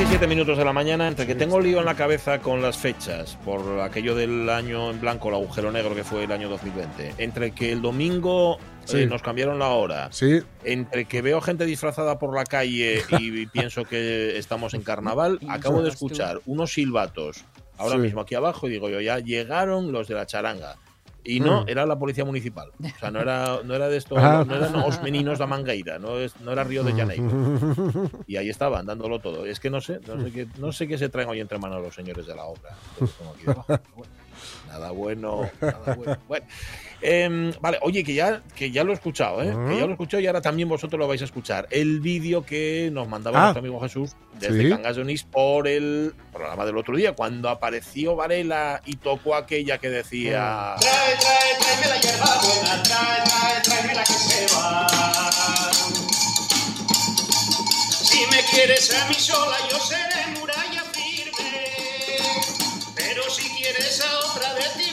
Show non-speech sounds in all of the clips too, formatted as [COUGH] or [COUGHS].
Las 11 y 7 minutos de la mañana, entre que tengo lío en la cabeza con las fechas, por aquello del año en blanco, el agujero negro que fue el año 2020, entre que el domingo Sí. eh, nos cambiaron la hora, Sí, entre que veo gente disfrazada por la calle y [LAUGHS] pienso que estamos en carnaval, acabo de escuchar unos silbatos ahora Sí. mismo aquí abajo y digo yo, ya llegaron los de la charanga. Y no, Mm. era la policía municipal. O sea, no era, no era de estos, Ah. no eran os meninos da Mangueira, no, es, no era Río de Janeiro. [LAUGHS] Y ahí estaban, dándolo todo. Es que no sé, no sé qué, no sé qué se traen hoy entre manos los señores de la obra. Los aquí debajo, bueno, nada bueno, nada bueno. Bueno, em, vale, oye, que ya, que ya lo he escuchado, ¿eh? Que ya lo he escuchado y ahora también vosotros lo vais a escuchar. El vídeo que nos mandaba Ah. nuestro amigo Jesús desde Sí. Cangas de por el programa del otro día, cuando apareció Varela y tocó aquella que decía. Trae, trae, tráeme la hierba buena, trae, trae, tráeme la que se va. Si me quieres a mí sola, yo seré muralla firme. Pero si quieres a otra de ti,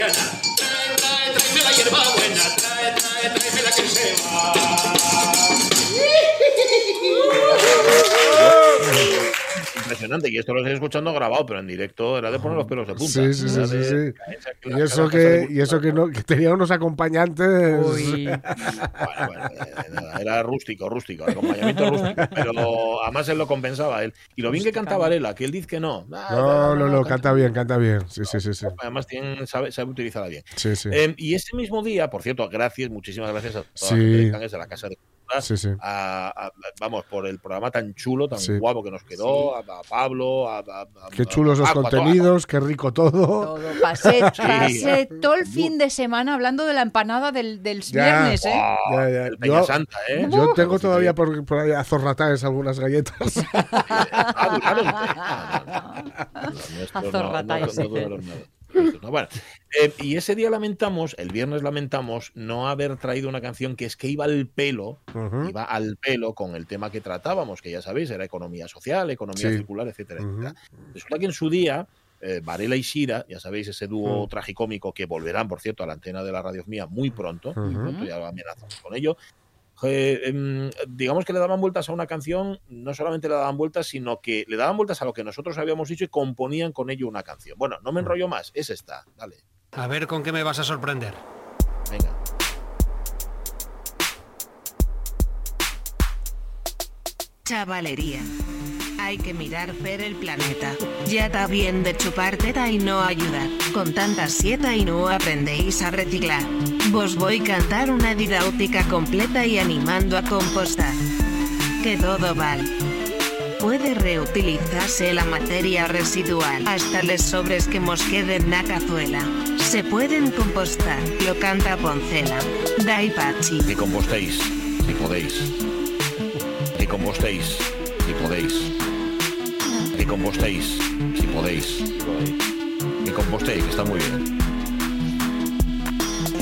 tráeme Impresionante, y esto lo estoy escuchando grabado, pero en directo era de poner los pelos de punta. Sí, sí, sí, sí, de y eso que, y eso que, no, que tenía unos acompañantes. Uy. [LAUGHS] Bueno, bueno, eh, era rústico, rústico, acompañamiento rústico, pero además él lo compensaba él. Y lo bien que cantaba Varela, que él dice que no. Ah, No, no, no, canta- canta bien, canta bien. Sí, sí, sí, sí. Además tiene- sabe, sabe utilizarla bien. Sí, sí. Eh, y ese mismo día, por cierto, gracias, muchísimas gracias a toda Sí. la gente de Cangas de la Casa de Sí, sí. a- a- vamos, por el programa tan chulo, tan Sí. guapo que nos quedó, a, a Pablo, a, a- a- Qué chulos los contenidos, qué rico todo. Todo. Pasé, [LAUGHS] Sí. pasé todo el fin de semana hablando de la empanada del, del Ya. viernes, ¿eh? Ah, Ya, ya. el Yo- Santa, ¿eh? Yo tengo todavía por, por ahí azorrataes algunas galletas. [LAUGHS] Ah, duraron. [LAUGHS] No, no, no, no, no. Bueno, eh, y ese día lamentamos, el viernes lamentamos, no haber traído una canción que es que iba al pelo, iba al pelo con el tema que tratábamos, que ya sabéis, era economía social, economía Sí. circular, etcétera, Ujú. etcétera. Resulta que en su día, eh, Varela y Sira, ya sabéis, ese dúo Mm. tragicómico que volverán, por cierto, a la antena de la radio mía muy pronto, muy pronto, ya lo amenazamos con ello. Eh, em, digamos que le daban vueltas a una canción, no solamente le daban vueltas, sino que le daban vueltas a lo que nosotros habíamos dicho y componían con ello una canción. Bueno, no me enrollo más, es esta, dale, A ver con qué me vas a sorprender. venga. Chavalería. Hay que mirar ver el planeta. Ya está bien de chupar teta y no ayudar. Con tanta sieta y no aprendéis a reciclar. Vos voy a cantar una didáutica completa y animando a compostar. Que todo vale. Puede reutilizarse la materia residual hasta les sobres que mos queden na cazuela. Se pueden compostar, lo canta Poncela. Dai Pachi. Que compostéis, si podéis. Que compostéis, si podéis. Compostéis, si podéis. Que compostéis, que está muy bien.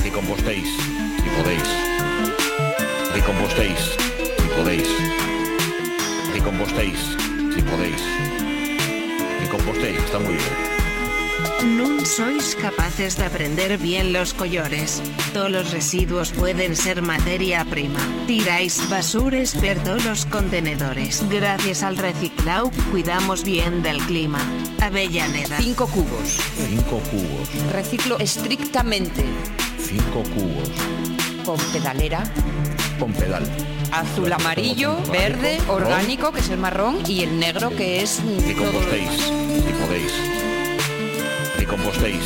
Que compostéis, si podéis. Que compostéis, si podéis. Que compostéis, si podéis. Que compostéis, está muy bien. No sois capaces de aprender bien los collores. Todos los residuos pueden ser materia prima. Tiráis basures por todos los contenedores. Gracias al reciclado, cuidamos bien del clima. Avellaneda. Cinco cubos. Cinco cubos. Reciclo estrictamente. Cinco cubos. Con pedalera. Con pedal. Azul, amarillo, verde, orgánico, que es el marrón, y el negro, que es Que compostéis, compostéis,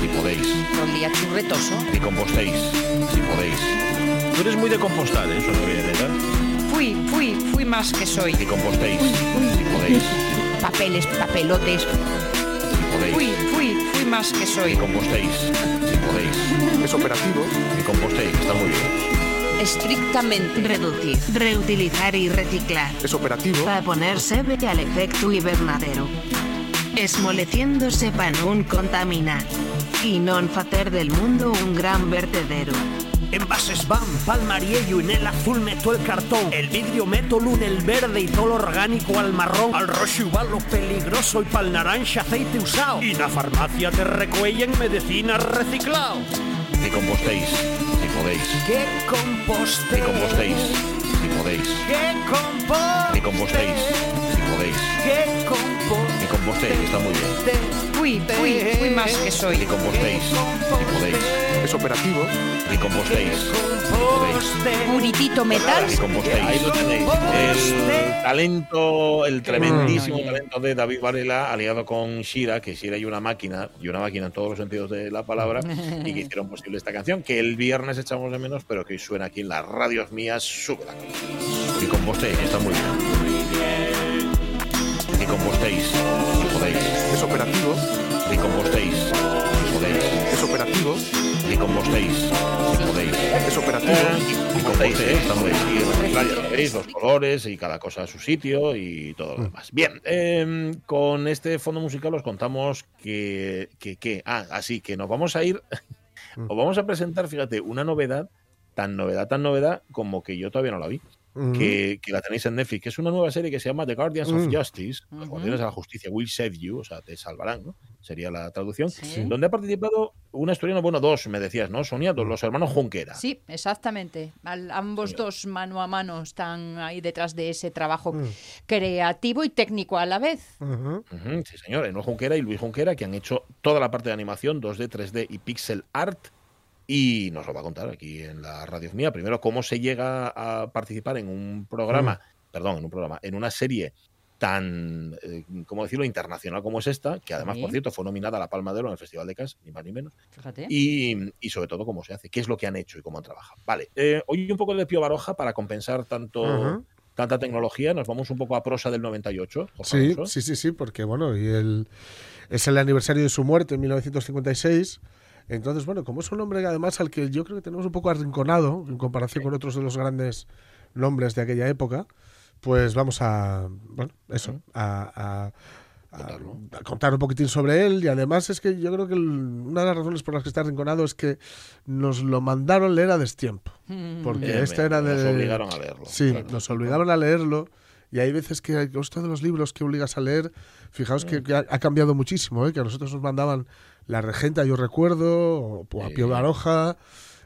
si podéis. El día churretoso. Que compostéis, si podéis. Tú eres muy de compostar, ¿eh? eso no viene de Fui, fui, fui más que soy. Que compostéis, si podéis. Papeles, papelotes. Si podéis. Fui, fui, fui más que soy. Que compostéis, si podéis. Es operativo. Que compostéis, está muy bien. Estrictamente. Reducir, reutilizar y reciclar. Es operativo. Para ponerse al efecto hibernadero. Esmoleciéndose para non contaminar. Y non facer del mundo un gran vertedero. Envases van, palmariello, en el azul meto el cartón. El vidrio meto lun el verde y todo lo orgánico al marrón. Al rojo igual lo peligroso y pa'l naranja aceite usado. Y na farmacia te recuellen medicinas reciclado. Que compostéis, si podéis. Que composte. Que compostéis, si podéis. Que composte. Que compostéis, si podéis. Que composte. Compostéis, está muy bien. Fui, fui, fui más que soy. Que compostéis, si podéis. Es operativo. Que compostéis, si podéis. Puritito metal. Que compostéis. Ahí lo tenéis. El talento, el tremendísimo talento de David Varela, aliado con Shira, que Shira y una máquina, y una máquina en todos los sentidos de la palabra, y que hicieron posible esta canción, que el viernes echamos de menos, pero que hoy suena aquí en las radios mías, cosa. Que compostéis, está muy bien. Que compostéis, si podéis. Es operativo. Que compostéis, si podéis. Es operativo. Que compostéis, si podéis. Es operativo. Y compostéis, ¿eh? está muy bien. Los colores y cada cosa a su sitio y todo lo demás. Bien, eh, con este fondo musical os contamos que, que, que- ah, así que nos vamos a ir, [LAUGHS] os vamos a presentar, fíjate, una novedad, tan novedad, tan novedad, como que yo todavía no la vi. Que, que la tenéis en Netflix, que es una nueva serie que se llama The Guardians of Mm. Justice, los guardianes de la justicia, will save you, o sea, te salvarán, ¿no? Sería la traducción. Sí. Donde ha participado una historia, bueno, dos, me decías, ¿no? Sonia, dos, los hermanos Junquera. Sí, exactamente. Al- ambos Sí. dos mano a mano están ahí detrás de ese trabajo Mm. creativo y técnico a la vez. Sí, señor. Enoch Junquera y Luis Junquera, que han hecho toda la parte de animación, 2D, 3D y pixel art. Y nos lo va a contar aquí en la radio mía. Primero, cómo se llega a participar en un programa, perdón, en un programa, en una serie tan, eh, ¿cómo decirlo?, internacional como es esta, que además, Sí. por cierto, fue nominada a la Palma de Oro en el Festival de Cannes, ni más ni menos. Fíjate. Y, y sobre todo cómo se hace, qué es lo que han hecho y cómo han trabajado. Vale, eh, hoy un poco de Pío Baroja para compensar tanto, tanta tecnología. Nos vamos un poco a prosa del 98. Jorge Sí, sí, sí, sí, porque bueno, y el, es el aniversario de su muerte en 1956. Entonces, bueno, como es un hombre además al que yo creo que tenemos un poco arrinconado en comparación con otros de los grandes nombres de aquella época, pues vamos a, bueno, eso, a, a- a- a contar un poquitín sobre él y además es que yo creo que el- una de las razones por las que está arrinconado es que nos lo mandaron leer a destiempo, porque Eh, este era de... Nos obligaron a leerlo. Sí, claro. nos obligaban a leerlo y hay veces que esto de los libros que obligas a leer, fijaos que, que ha, ha cambiado muchísimo, ¿eh? que a nosotros nos mandaban La Regenta, yo recuerdo, o, o a. Pío Baroja,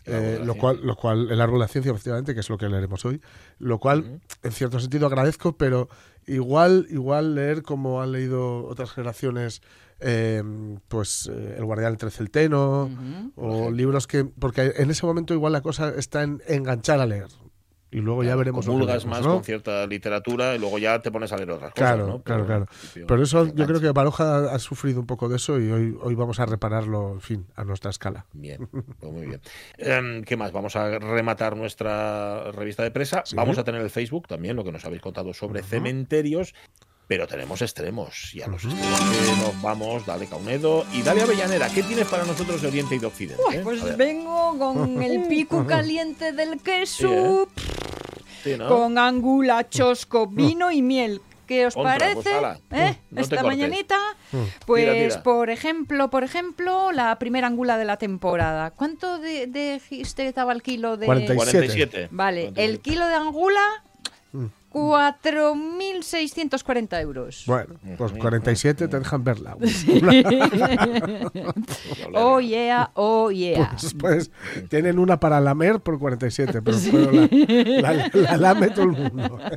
eh, lo, cual, lo cual, el árbol de la ciencia, efectivamente, que es lo que leeremos hoy, lo cual, en cierto sentido, agradezco, pero igual, igual leer como han leído otras generaciones, eh, pues eh, El Guardián entre Celteno, o libros que, porque en ese momento igual la cosa está en enganchar a leer. Y luego ya Claro, veremos Comulgas más ¿no? con cierta literatura y luego ya te pones a leer otras Claro, cosas. ¿no? claro, Pero, claro. principio, Pero eso yo creo que Baroja ha, ha sufrido un poco de eso y hoy, hoy vamos a repararlo, en fin, a nuestra escala. Bien, pues muy bien. Em, ¿Qué más? Vamos a rematar nuestra revista de presa. Sí. Vamos a tener el Facebook también, lo que nos habéis contado sobre cementerios. Pero tenemos extremos. Y a los extremos que nos vamos, dale Caunedo y dale Avellanera. ¿Qué tienes para nosotros de Oriente y de Occidente? Uy, eh? Pues vengo con [LAUGHS] el pico caliente del queso, Sí, ¿no? con angula, chosco, vino y miel. ¿Qué os Contra, pues, parece? ala, ¿Eh? no te Esta cortes. mañanita, pues Tira, tira. por ejemplo, por ejemplo, la primera angula de la temporada. ¿Cuánto de, dijiste que estaba el kilo de 47. 47. Vale, 47. el kilo de angula 4.640 euros. Bueno, pues 47 te dejan verla. [LAUGHS] oh yeah, oh yeah. Pues, pues tienen una para lamer por 47, pero, pero la, la- la lame todo el mundo. [LAUGHS]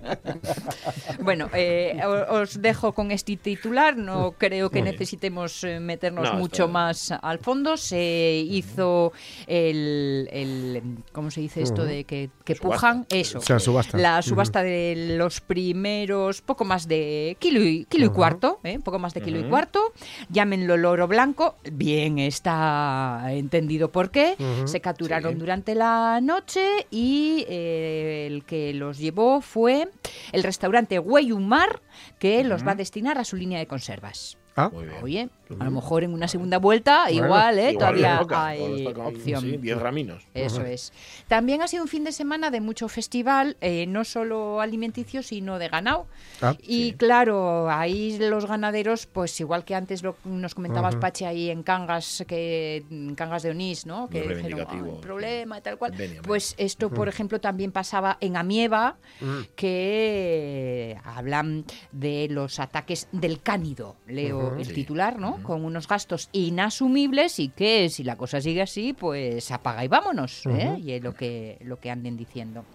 Bueno, eh, os dejo con este titular. No creo que necesitemos eh, meternos No, mucho más al fondo. Se hizo el, el- ¿cómo se dice esto de que, que Subasta. pujan? Eso. O sea, subasta. La subasta de los primeros, poco más de kilo y, kilo y cuarto, ¿eh? poco más de kilo y cuarto. Llámenlo loro blanco. Bien está entendido por qué. Se capturaron Sí. durante la noche y eh, el que los llevó fue el restaurante Güeyumar, que los va a destinar a su línea de conservas. Ah, Muy bien. Oye, a lo mejor en una segunda vuelta, Bueno, igual, ¿eh? Igual todavía toca, hay opción. Sí, 10 raminos. Eso es. También ha sido un fin de semana de mucho festival, eh, no solo alimenticio, sino de ganado. Ah, y claro, ahí los ganaderos, pues igual que antes lo, nos comentabas, Pache, ahí en Cangas, que en Cangas de Onís, ¿no? Que dijeron, "Ah, sí. problema y tal cual. Pues esto, por ejemplo, también pasaba en Amieva, que eh, hablan de los ataques del cánido, leo el Sí. titular, ¿no? Con unos gastos inasumibles y que si la cosa sigue así, pues apaga y vámonos, ¿eh? Y es lo que, lo que anden diciendo.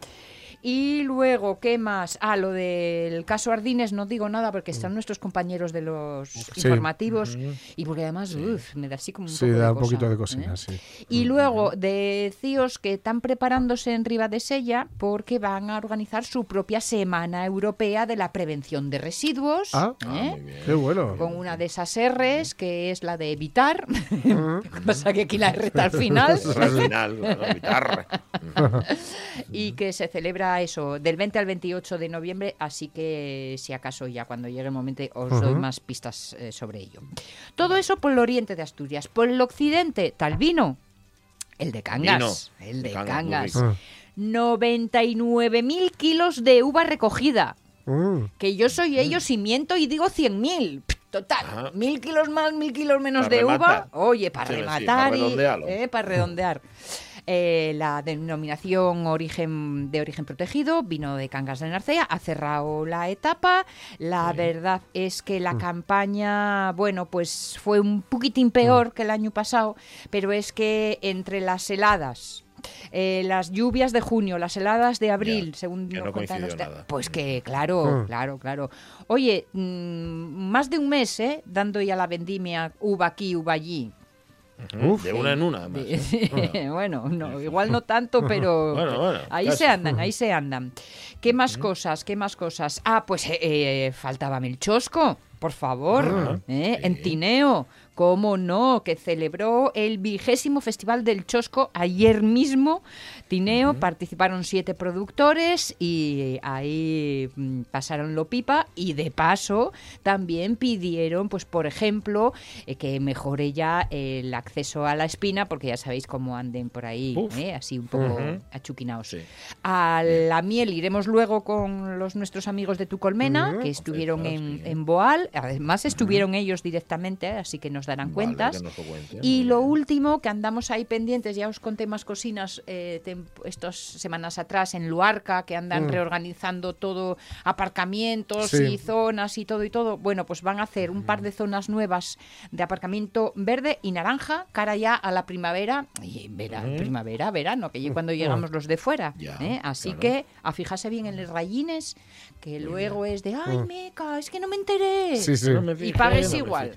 Y luego, ¿qué más? Ah, lo del caso Ardines, no digo nada porque están nuestros compañeros de los informativos y porque además uf, me da así como un sí, poco da de un poquito de ¿eh? cocina, sí. Y luego de CIOs que están preparándose en Riva de Sella porque van a organizar su propia Semana Europea de la Prevención de Residuos. Ah. ¿eh? muy bien. Qué bueno. con una de esas R's, que es la de evitar. [LAUGHS] Pasa que aquí la R está al final. [LAUGHS] Al final, guitarra. [LAUGHS] y que se celebra eso del 20 al 28 de noviembre, así que si acaso ya cuando llegue el momento os doy más pistas eh, sobre ello. Todo eso por el oriente de Asturias. Por el occidente, tal vino, el de Cangas. Vino. El de De Cangas, Cangas. rico. 99.000 kilos de uva recogida. Mm. Que yo soy ellos y miento y digo 100.000. Pff, Total, Ajá. mil kilos más, mil kilos menos de rematar. uva. Oye, para Sí, sí, rematar y eh, para redondear. [LAUGHS] Eh, la denominación origen de origen protegido, vino de Cangas de Narcea, ha cerrado la etapa. La verdad es que la campaña, bueno, pues fue un poquitín peor que el año pasado, pero es que entre las heladas, eh, las lluvias de junio, las heladas de abril, Ya, según nos no cuentan. Pues que, claro, Mm. claro, claro. Oye, mm, más de un mes, ¿eh? Dando ya la vendimia uva aquí, uva allí. Uf. De una en una, además. De- [LAUGHS] bueno, no, igual no tanto, [LAUGHS] pero Bueno, bueno, ahí casi. se andan, ahí se andan. ¿Qué más cosas? ¿Qué más cosas? Ah, pues eh, eh, faltaba el chosco, por favor, Ah, ¿eh? sí. en Tineo. ¿Cómo no? Que celebró el vigésimo Festival del Chosco ayer mismo. Tineo, participaron siete productores y ahí mm, pasaron lo pipa y de paso también pidieron, pues por ejemplo, eh, que mejore ya el acceso a la espina, porque ya sabéis cómo anden por ahí. ¿eh? así un poco Ujú. achuquinaos. Sí. A la miel iremos luego con los nuestros amigos de Tu Colmena, que estuvieron en, en Boal. Además estuvieron ellos directamente, así que nos darán Vale, cuentas. nos Y lo bien. último, que andamos ahí pendientes, ya os conté más cocinas eh, estas semanas atrás en Luarca, que andan reorganizando todo, aparcamientos Sí. y zonas y todo y todo. Bueno, pues van a hacer un par de zonas nuevas de aparcamiento verde y naranja, cara ya a la primavera, y vera- primavera, verano, que ya cuando llegamos los de fuera. Ya, ¿eh? Así claro. que a fijarse bien en los rayines, que luego es de, ay, meca, es que no me enteré. Sí, sí. No me Y pagues no me igual.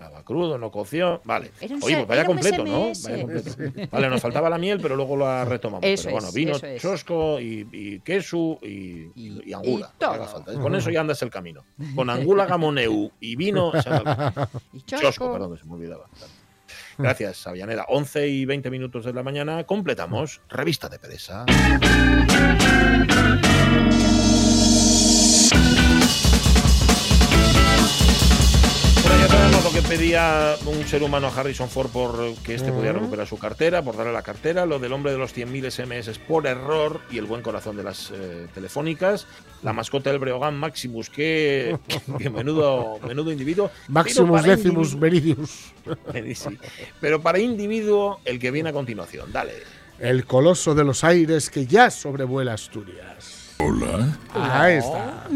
Estaba crudo, no coció. Vale. Oye, pues vaya completo, ¿no? Vaya completo. Vale, nos faltaba la miel, pero luego la retomamos. Eso pero bueno, es, vino es. chosco y, y queso y, Y- y angula. falta. Con eso ya andas el camino. Con angula, gamoneu y vino. [LAUGHS] Y Chosco, chosco. perdón, que se me olvidaba. Gracias, Avianeda. 11 y 20 minutos de la mañana completamos Revista de Presa. Sabemos lo que pedía un ser humano a Harrison Ford por que este pudiera recuperar su cartera, por darle la cartera, lo del hombre de los 100.000 SMS por error y el buen corazón de las eh, telefónicas, la mascota del Breogán Maximus, que, que menudo, menudo individuo. Maximus Decimus Meridius. [LAUGHS] Sí. Pero para individuo, el que viene a continuación. Dale. El coloso de los aires que ya sobrevuela Asturias. Ahí está.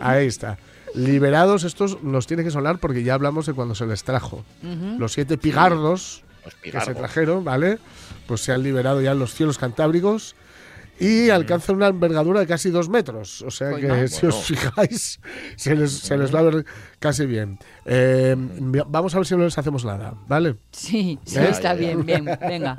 Ahí está. Liberados, estos nos tiene que sonar porque ya hablamos de cuando se les trajo. Los siete pigardos Los que se trajeron, ¿vale? Pues se han liberado ya en los cielos cantábricos y alcanzan una envergadura de casi dos metros. O sea que Coño. si os fijáis, [LAUGHS] se les, se les va a ver casi bien. Eh, vamos a ver si no les hacemos nada, ¿vale? Sí, sí, ¿Eh? está bien, bien. Venga.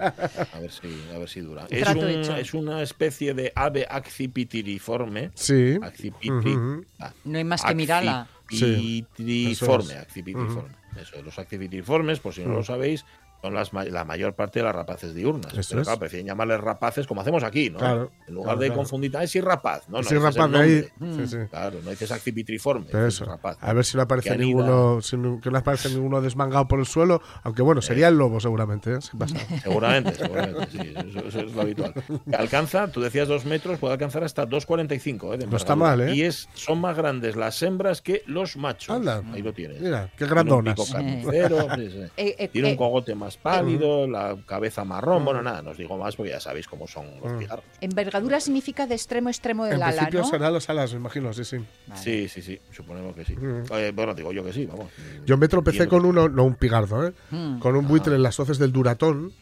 A ver si, a ver si dura. Es, un- una especie de ave accipitiriforme. Sí. Accipitri. Ah, No hay más que mirarla. Accipitiriforme. Sí, accipitiriforme. Eso, los accipitiriformes, por si no lo sabéis, son las, ma- la mayor parte de las rapaces diurnas. Eso Pero es. claro, prefieren llamarles rapaces como hacemos aquí, ¿no? Claro, En lugar claro, de confundir, ah, es rapaz. No, no, el rapaz de ahí. nombre. Sí, sí. Claro, no dices accipitriforme. Pero eso, rapaz. a ver si no aparece ninguno, si no- que no aparece ninguno desmangado por el suelo, aunque bueno, sería el lobo seguramente, ¿eh? sin pasar. [LAUGHS] Seguramente, seguramente, sí, eso, eso es lo habitual. [LAUGHS] Alcanza, tú decías dos metros, puede alcanzar hasta 2,45. ¿eh? No está mal, ¿eh? Y es, son más grandes las hembras que los machos. Anda. Ahí lo tienes. Mira, qué Tiene un grandonas. pico carnicero, sí, [LAUGHS] sí. Eh, eh, Tiene eh, un cogote más pálido, la cabeza marrón. Bueno, nada, no os digo más porque ya sabéis cómo son los pigarros. envergadura significa de extremo a extremo del En ala, principio ¿no? serán las alas, me imagino, sí, sí. Vale. Sí, sí, sí, suponemos que sí. Eh, bueno, digo yo que sí, vamos. Yo me tropecé con uno, no un pigardo, ¿eh? Mm. con un buitre en las hoces del Duratón,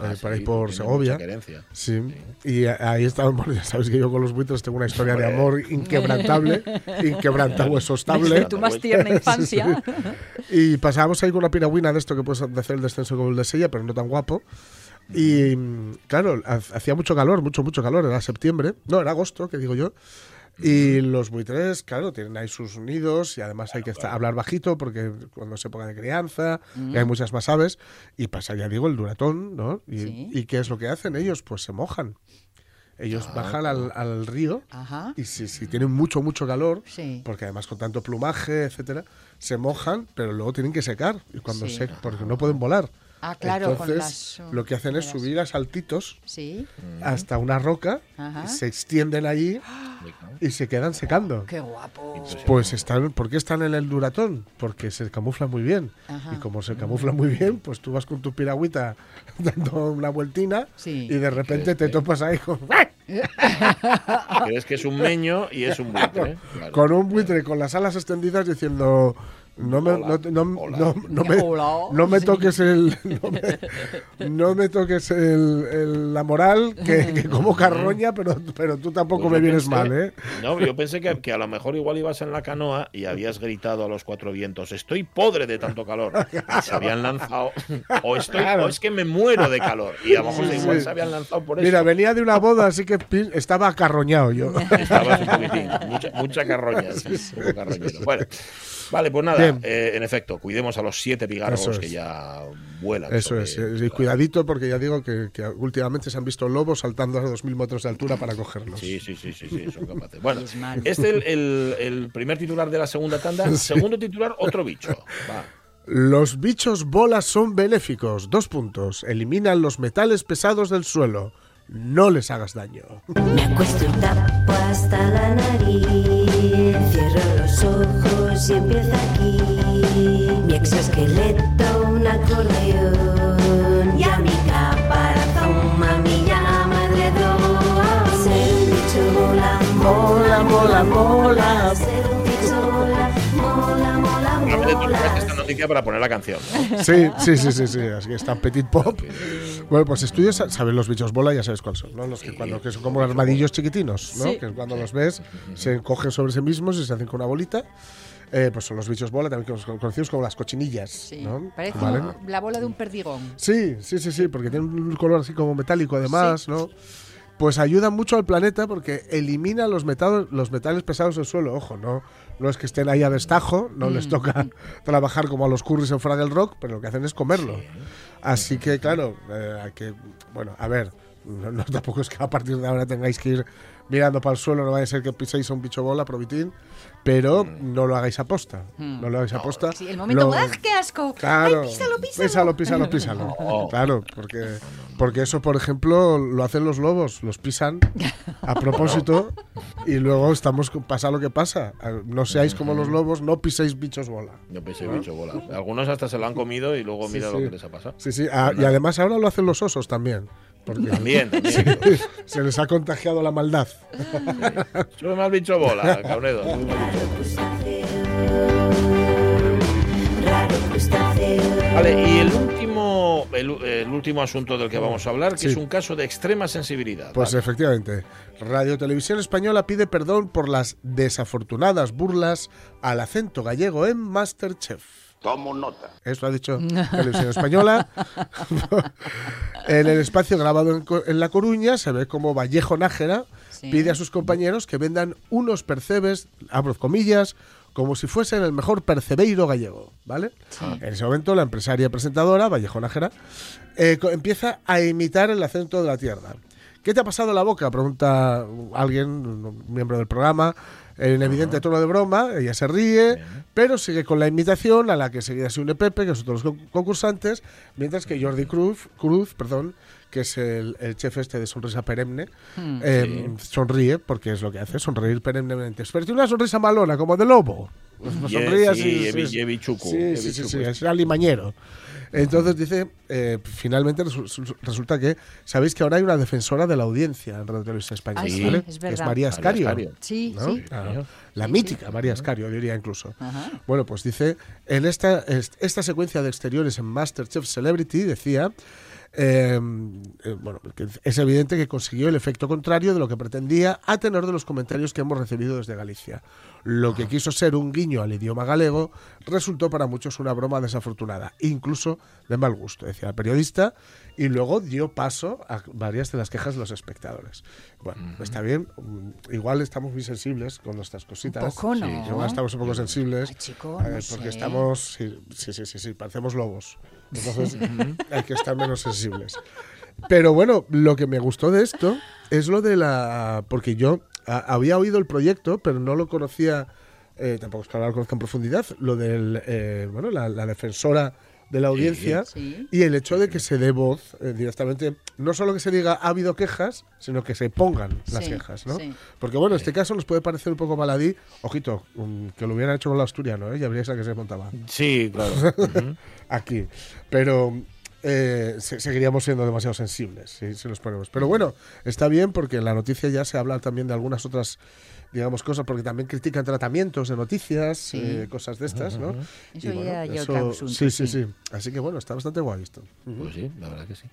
Ah, eh, por ahí sí, por Segovia. querencia. Sí, y a- ahí estaban, bueno, ya sabes que yo con los buitres tengo una historia de amor inquebrantable, inquebrantable, [LAUGHS] estable. Desde tu más tierna infancia. [LAUGHS] Y pasábamos ahí con una piragüina de esto que puedes hacer el descenso como el de Sella, pero no tan guapo. Y mm, claro, ha- hacía mucho calor, mucho, mucho calor, era septiembre, no, era agosto, que digo yo. Y los buitres, claro, tienen ahí sus nidos y además hay que estar- hablar bajito porque cuando se ponga de crianza, y hay muchas más aves, y pasa, ya digo, el duratón, ¿no? Y, Sí. ¿y qué es lo que hacen ellos? Pues se mojan. Ellos bajan al, al río Ajá. y si, si tienen mucho, mucho calor, Sí. porque además con tanto plumaje, etcétera, se mojan, pero luego tienen que secar. Y cuando Sí. se, porque no pueden volar. Ah, claro, con Entonces, las, uh, lo que hacen es subir a saltitos Sí. hasta una roca, Ajá. se extienden allí y se quedan secando. Qué guapo. Pues están, ¿por qué están en el duratón? Porque se camuflan muy bien. Ajá. Y como se camuflan muy bien, pues tú vas con tu piragüita [LAUGHS] dando una vueltina Sí. y de repente te topas ahí con, [LAUGHS] Crees que es un meño y es un buitre. claro. con un buitre con las alas extendidas diciendo no me, Hola, no, no- hola. no- no me, no me toques el [LAUGHS] no me, no me toques el, el- la moral que, que como carroña pero, pero tú tampoco Pues me vienes pensé- mal ¿eh? No, yo pensé que, que a lo mejor igual ibas en la canoa y habías gritado a los cuatro vientos, estoy podre de tanto calor. Y se habían lanzado, o, estoy, Claro. o es que me muero de calor. Y a lo mejor Sí, igual sí. se habían lanzado por eso. mira venía de una boda así que estaba acarroñado yo Estabas un poquitín, mucha, mucha carroña. sí, carroñero. Bueno, vale, pues nada, eh, en efecto, cuidemos a los siete pigarros es. que ya vuelan. eso sobre- es y cuidadito porque ya digo que, que últimamente se han visto lobos saltando a 2.000 metros de altura para cogerlos Sí, sí, sí, sí, sí, son capaces. Bueno, este es el, el- el primer titular de la segunda tanda. [LAUGHS] Segundo titular, otro bicho. Va. Los bichos bolas son benéficos. Dos puntos. Eliminan los metales pesados del suelo. No les hagas daño. Me acuesto y tapo hasta la nariz. Cierro los ojos y empieza aquí. Mi exoesqueleto, un acordeón. Y a mi caparazón, mami, llama alrededor. Ser un bicho bola, mola, mola, mola. Ser un bicho bola, mola, mola, Rápidamente, tú mola. esta noticia para poner la canción. ¿no? Sí, sí, sí, sí, sí. Así que está Petit Pop. Bueno, pues estudios, saben los bichos bola, ya sabes cuáles son, ¿no? Los que, cuando, que son como armadillos chiquitinos, ¿no? Sí. Que cuando los ves, se encogen sobre sí mismos y se hacen con una bolita. Eh, pues son los bichos bola, también con- conocidos como las cochinillas, Sí. ¿no? Parece ¿Vale? la bola de un perdigón. Sí, sí, sí, sí, porque tiene un color así como metálico además, ¿no? Pues ayuda mucho al planeta porque elimina los, metados, los metales pesados del suelo. Ojo, no, no es que estén ahí a destajo, no les toca [LAUGHS] trabajar como a los curris en Fraggle Rock, pero lo que hacen es comerlo. Así que, claro, eh, hay que, bueno, a ver, no, no tampoco es que a partir de ahora tengáis que ir mirando para el suelo, no vaya a ser que piséis a un bicho bola, probitín, pero no lo hagáis aposta. No lo hagáis aposta. Sí, el momento, Lo- ¡ah, qué asco! Claro. ¡Ay, písalo, písalo! Písalo, písalo, písalo. [LAUGHS] No. Claro, porque, porque eso, por ejemplo, lo hacen los lobos, los pisan a [LAUGHS] propósito y luego estamos pasa lo que pasa. No seáis como los lobos, no piséis bichos bola. Yo pensé bicho bola. Algunos hasta se lo han comido y luego Sí, mira lo que les ha pasado. Sí, sí, ah, y además ahora lo hacen los osos también. Porque [LAUGHS] También, también. se les ha contagiado la maldad. Sube más bicho bola, Caunedo. Vale, y el último, el, el último asunto del que vamos a hablar, que Sí. es un caso de extrema sensibilidad. Pues Vale. efectivamente, Radio Televisión Española pide perdón por las desafortunadas burlas al acento gallego en Masterchef. Tomo nota. Esto ha dicho Televisión Española. en el espacio grabado en, Co- en La Coruña se ve como Vallejo Nájera Sí. pide a sus compañeros que vendan unos percebes, abro comillas, como si fuesen el mejor percebeiro gallego, ¿vale? En ese momento la empresaria presentadora, Vallejo Nájera, eh, empieza a imitar el acento de la tierra. ¿Qué te ha pasado en la boca? Pregunta alguien, un miembro del programa, en evidente tono de broma, ella se ríe, pero sigue con la imitación a la que seguía se une Pepe, que son todos los con- concursantes, mientras que Jordi Cruz, Cruz perdón, que es el, el chef este de sonrisa perenne, Hmm. eh, sonríe, porque es lo que hace, sonreír perennemente. Pero tiene una sonrisa malona, como de lobo. Sonríe sí, así. Sí, sí, sí, sí, Yevichuku. sí, es alimañero. Entonces dice, eh, finalmente resu- resu- resulta que, ¿sabéis que ahora hay una defensora de la audiencia en Radio Televisión Española? Ah, sí, ¿vale? es verdad. María María Escario. Sí, ¿no? sí. Claro. La Sí, mítica María Escario, diría incluso. Ajá. Bueno, pues dice, en esta, est- esta secuencia de exteriores en Masterchef Celebrity, decía, eh, eh, bueno, es evidente que consiguió el efecto contrario de lo que pretendía a tenor de los comentarios que hemos recibido desde Galicia. Lo que quiso ser un guiño al idioma galego resultó para muchos una broma desafortunada, incluso de mal gusto, decía la periodista, y luego dio paso a varias de las quejas de los espectadores. Bueno, está bien, mm, igual estamos muy sensibles con nuestras cositas. Un poco, ¿no? Sí, igual estamos un poco sensibles. Ay, chico, eh, no porque sé. estamos. Sí, sí, sí, sí, sí, parecemos lobos. Entonces [LAUGHS] hay que estar menos sensibles. Pero bueno, lo que me gustó de esto es lo de la. Porque yo a- había oído el proyecto, pero no lo conocía. eh, tampoco es que ahora lo conozca en profundidad. Lo del. eh, bueno, la, la defensora de la audiencia Sí. y el hecho de que se dé voz eh, directamente, no solo que se diga ha habido quejas, sino que se pongan las Sí, quejas, ¿no? sí. Porque bueno, este caso nos puede parecer un poco baladí, ojito, um, que lo hubieran hecho con la asturiano, ¿eh? ya veríais a que se montaba Sí, claro. [LAUGHS] Aquí, pero eh, se- seguiríamos siendo demasiado sensibles si, si nos ponemos. Pero bueno, está bien porque en la noticia ya se habla también de algunas otras digamos cosas porque también critican tratamientos de noticias Sí. eh, ya destas, ¿no? Eso Y ya- ya eso- otro asunto, sí, sí, sí. sí. Así que bueno, está bastante guay esto. Pues sí, la verdad que sí.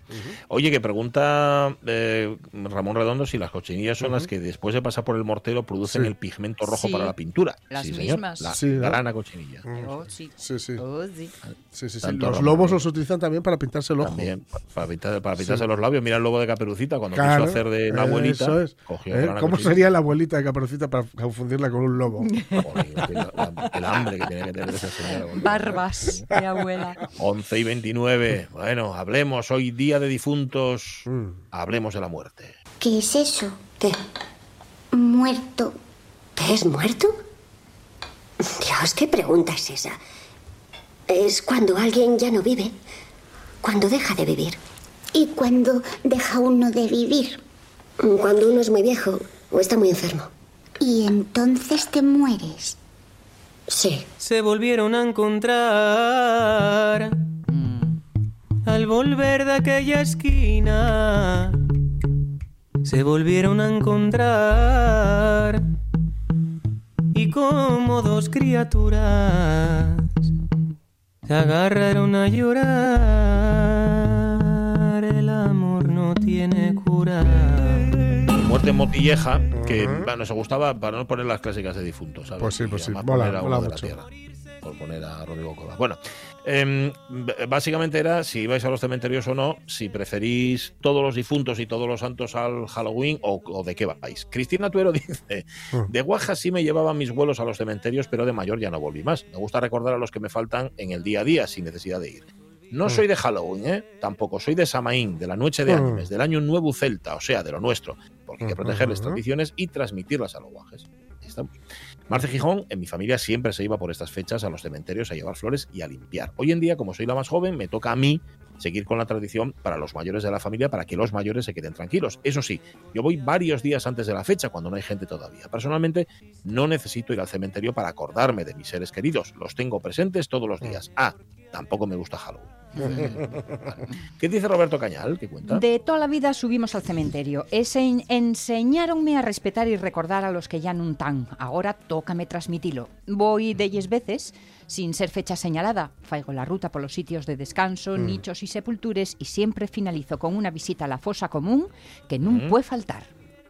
Oye, que pregunta eh, Ramón Redondo si las cochinillas son las que después de pasar por el mortero producen Sí. el pigmento rojo Sí, para la pintura. las sí, señor. mismas. La Sí, ¿no? grana cochinilla. Oh, sí. Sí, sí. Oh, sí. Sí, sí, sí. Tanto Los lobos los utilizan también para pintarse el ojo. También, pa- para, pintar- para pintarse los labios. Mira el lobo de Caperucita cuando Claro, quiso hacer de la abuelita. eso es. cogió ¿Eh? grana ¿Cómo cochinilla. sería la abuelita de Caperucita para confundirla con un lobo? Joder, la- el hambre que tiene que tener esa señora. Barbas de abuela. 11 y 29. Bueno, hablemos. Hoy día de difuntos. Mm. Hablemos de la muerte. ¿Qué es eso? ¿Qué? Muerto. ¿Qué es muerto? Dios, ¿qué pregunta es esa? Es cuando alguien ya no vive, cuando deja de vivir, ¿Y cuando deja uno de vivir? cuando uno es muy viejo o está muy enfermo. Y entonces te mueres. Sí, Se volvieron a encontrar al volver de aquella esquina. Se volvieron a encontrar y como dos criaturas se agarraron a llorar. Muerte motilleja, que bueno, se gustaba para no poner las clásicas de difuntos. ¿sabes? Pues sí, pues sí, mola, poner a mola mucho. tierra, por poner a Rodrigo Coba. Bueno, b- básicamente era si vais a los cementerios o no, si preferís todos los difuntos y todos los santos al Halloween o, o de qué vais. Cristina Tuero [LAUGHS] dice: Mm. De Guaja sí me llevaban mis vuelos a los cementerios, pero de mayor ya no volví más. Me gusta recordar a los que me faltan en el día a día, sin necesidad de ir. No Mm. soy de Halloween, ¿eh? Tampoco soy de Samaín, de la noche de Mm. ánimes, del año nuevo celta, o sea, de lo nuestro. Porque hay que proteger las tradiciones y transmitirlas a los guajes. Marce Gijón, en mi familia siempre se iba por estas fechas a los cementerios a llevar flores y a limpiar. Hoy en día, como soy la más joven, me toca a mí seguir con la tradición para los mayores de la familia para que los mayores se queden tranquilos. Eso sí, yo voy varios días antes de la fecha cuando no hay gente todavía. Personalmente no necesito ir al cementerio para acordarme de mis seres queridos. Los tengo presentes todos los días. Ah, tampoco me gusta Halloween. ¿Qué dice Roberto Cañal? ¿Qué cuenta? De toda la vida subimos al cementerio. Ese enseñaronme a respetar y recordar a los que ya no tan. Ahora tócame transmitilo. Voy de diez veces sin ser fecha señalada. Faigo la ruta por los sitios de descanso, Mm. nichos y sepultures y siempre finalizo con una visita a la fosa común que no Mm. puede faltar.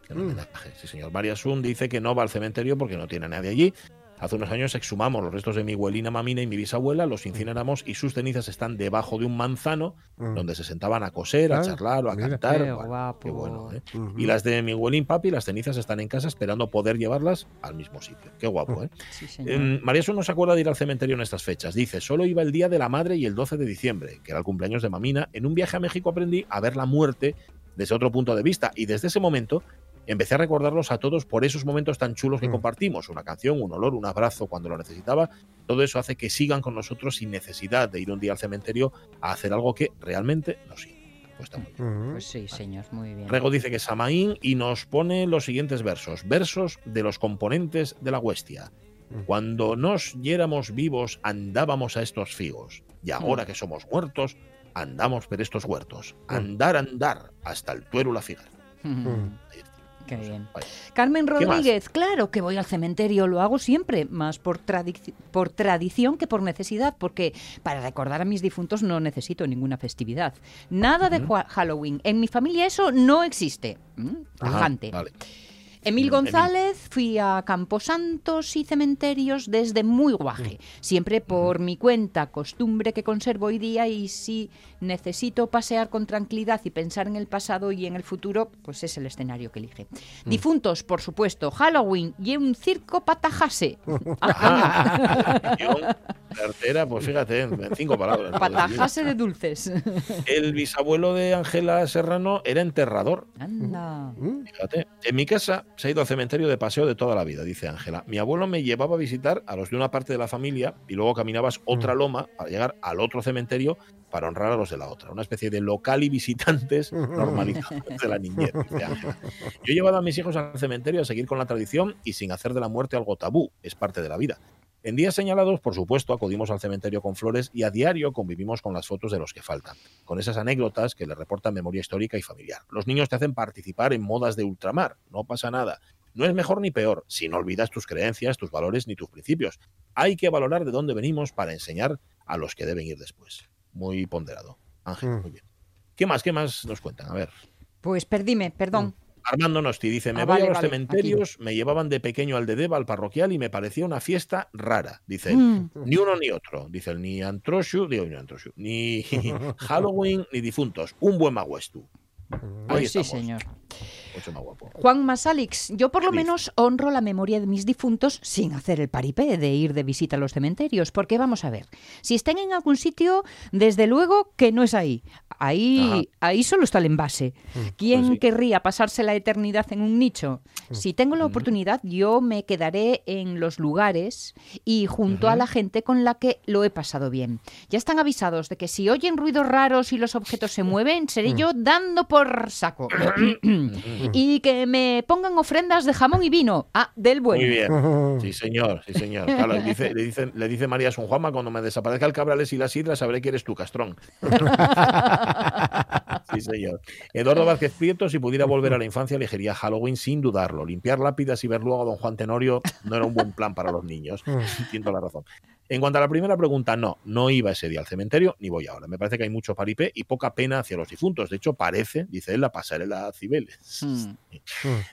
El homenaje, sí, señor. María Sun dice que no va al cementerio porque no tiene a nadie allí. Hace unos años exhumamos los restos de mi abuelina mamina y mi bisabuela, los incineramos y sus cenizas están debajo de un manzano Mm. donde se sentaban a coser, a Ah, charlar o a mira. cantar. Qué Bueno, guapo. qué bueno, ¿eh? Y las de mi abuelín papi, las cenizas están en casa esperando poder llevarlas al mismo sitio. Qué guapo, ¿eh? Sí, señor. Em, María Sun no se acuerda de ir al cementerio en estas fechas. Dice, solo iba el día de la madre y el 12 de diciembre, que era el cumpleaños de Mamina. En un viaje a México aprendí a ver la muerte desde otro punto de vista y desde ese momento empecé a recordarlos a todos por esos momentos tan chulos que Mm. compartimos. Una canción, un olor, un abrazo cuando lo necesitaba. Todo eso hace que sigan con nosotros sin necesidad de ir un día al cementerio a hacer algo que realmente nos sirve. Pues está muy bien. Pues sí, señor, muy bien. Rego dice que es Samaín y nos pone los siguientes versos. Versos de los componentes de la huestia. Cuando nos yéramos vivos andábamos a estos figos. Y ahora que somos muertos, andamos por estos huertos. Andar, andar, hasta el tuero la figar. Mm. Ahí. Qué bien. Vaya. Carmen. Rodríguez, claro que voy al cementerio, lo hago siempre, más por, tradic- por tradición que por necesidad, porque para recordar a mis difuntos no necesito ninguna festividad. Nada de Halloween. En mi familia eso no existe. ¿Mm? Ajá, Tajante. vale. Emil Mm, González, fui a camposantos y cementerios desde muy guaje, siempre por mi cuenta, costumbre que conservo hoy día y si necesito pasear con tranquilidad y pensar en el pasado y en el futuro, pues es el escenario que elige. Difuntos, por supuesto, Halloween y un circo patajase. [LAUGHS] Guión, Certera, pues fíjate, cinco palabras. patajase de dulces. El bisabuelo de Ángela Serrano era enterrador. Anda. Fíjate, en mi casa se ha ido al cementerio de paseo de toda la vida, dice Ángela. Mi abuelo me llevaba a visitar a los de una parte de la familia y luego caminabas otra loma para llegar al otro cementerio para honrar a los de la otra. Una especie de local y visitantes [LAUGHS] normalizados de la niñez, dice Ángela. Yo he llevado a mis hijos al cementerio a seguir con la tradición y sin hacer de la muerte algo tabú, es parte de la vida. En días señalados, por supuesto, acudimos al cementerio con flores y a diario convivimos con las fotos de los que faltan, con esas anécdotas que le reportan memoria histórica y familiar. Los niños te hacen participar en modas de ultramar, no pasa nada. No es mejor ni peor si no olvidas tus creencias, tus valores ni tus principios. Hay que valorar de dónde venimos para enseñar a los que deben ir después. Muy ponderado. Ángel, Mm. muy bien. ¿Qué más? ¿Qué más nos cuentan? A ver. Pues perdime, perdón. Armando Nosti dice, me Ah, voy vale, a los vale, cementerios, me llevaban de pequeño al de Deva, al parroquial, y me parecía una fiesta rara. Dice, él. Mm. ni uno ni otro. Dice, él, ni Antroshu, digo, ni Antroshu, ni [LAUGHS] Halloween, ni difuntos. Un buen maguestu. Ahí Pues sí, señor. Mucho más guapo. Juan Masalix, yo por lo menos honro la memoria de mis difuntos sin hacer el paripé de ir de visita a los cementerios, porque vamos a ver, si están en algún sitio, desde luego que no es ahí. Ahí, ahí solo está el envase. ¿Quién Pues sí. querría pasarse la eternidad en un nicho? Si tengo la oportunidad, yo me quedaré en los lugares y junto a la gente con la que lo he pasado bien. Ya están avisados de que si oyen ruidos raros y los objetos se mueven, seré yo dando por saco. [COUGHS] y que me pongan ofrendas de jamón y vino. Ah, del bueno. Muy bien. [LAUGHS] Sí, señor, sí, señor. Claro, le, dice, le, dice, le dice María Sun Juanma, cuando me desaparezca el Cabrales y la Sidra, sabré que eres tú, Castrón. [LAUGHS] Sí, señor. Eduardo Vázquez Prieto, si pudiera volver a la infancia, elegiría Halloween sin dudarlo. Limpiar lápidas y ver luego a don Juan Tenorio no era un buen plan para los niños. [LAUGHS] Entiendo la razón. En cuanto a la primera pregunta, no, no iba ese día al cementerio, ni voy ahora. Me parece que hay mucho paripé y poca pena hacia los difuntos. De hecho, parece, dice él, la pasarela a Cibeles. Mm.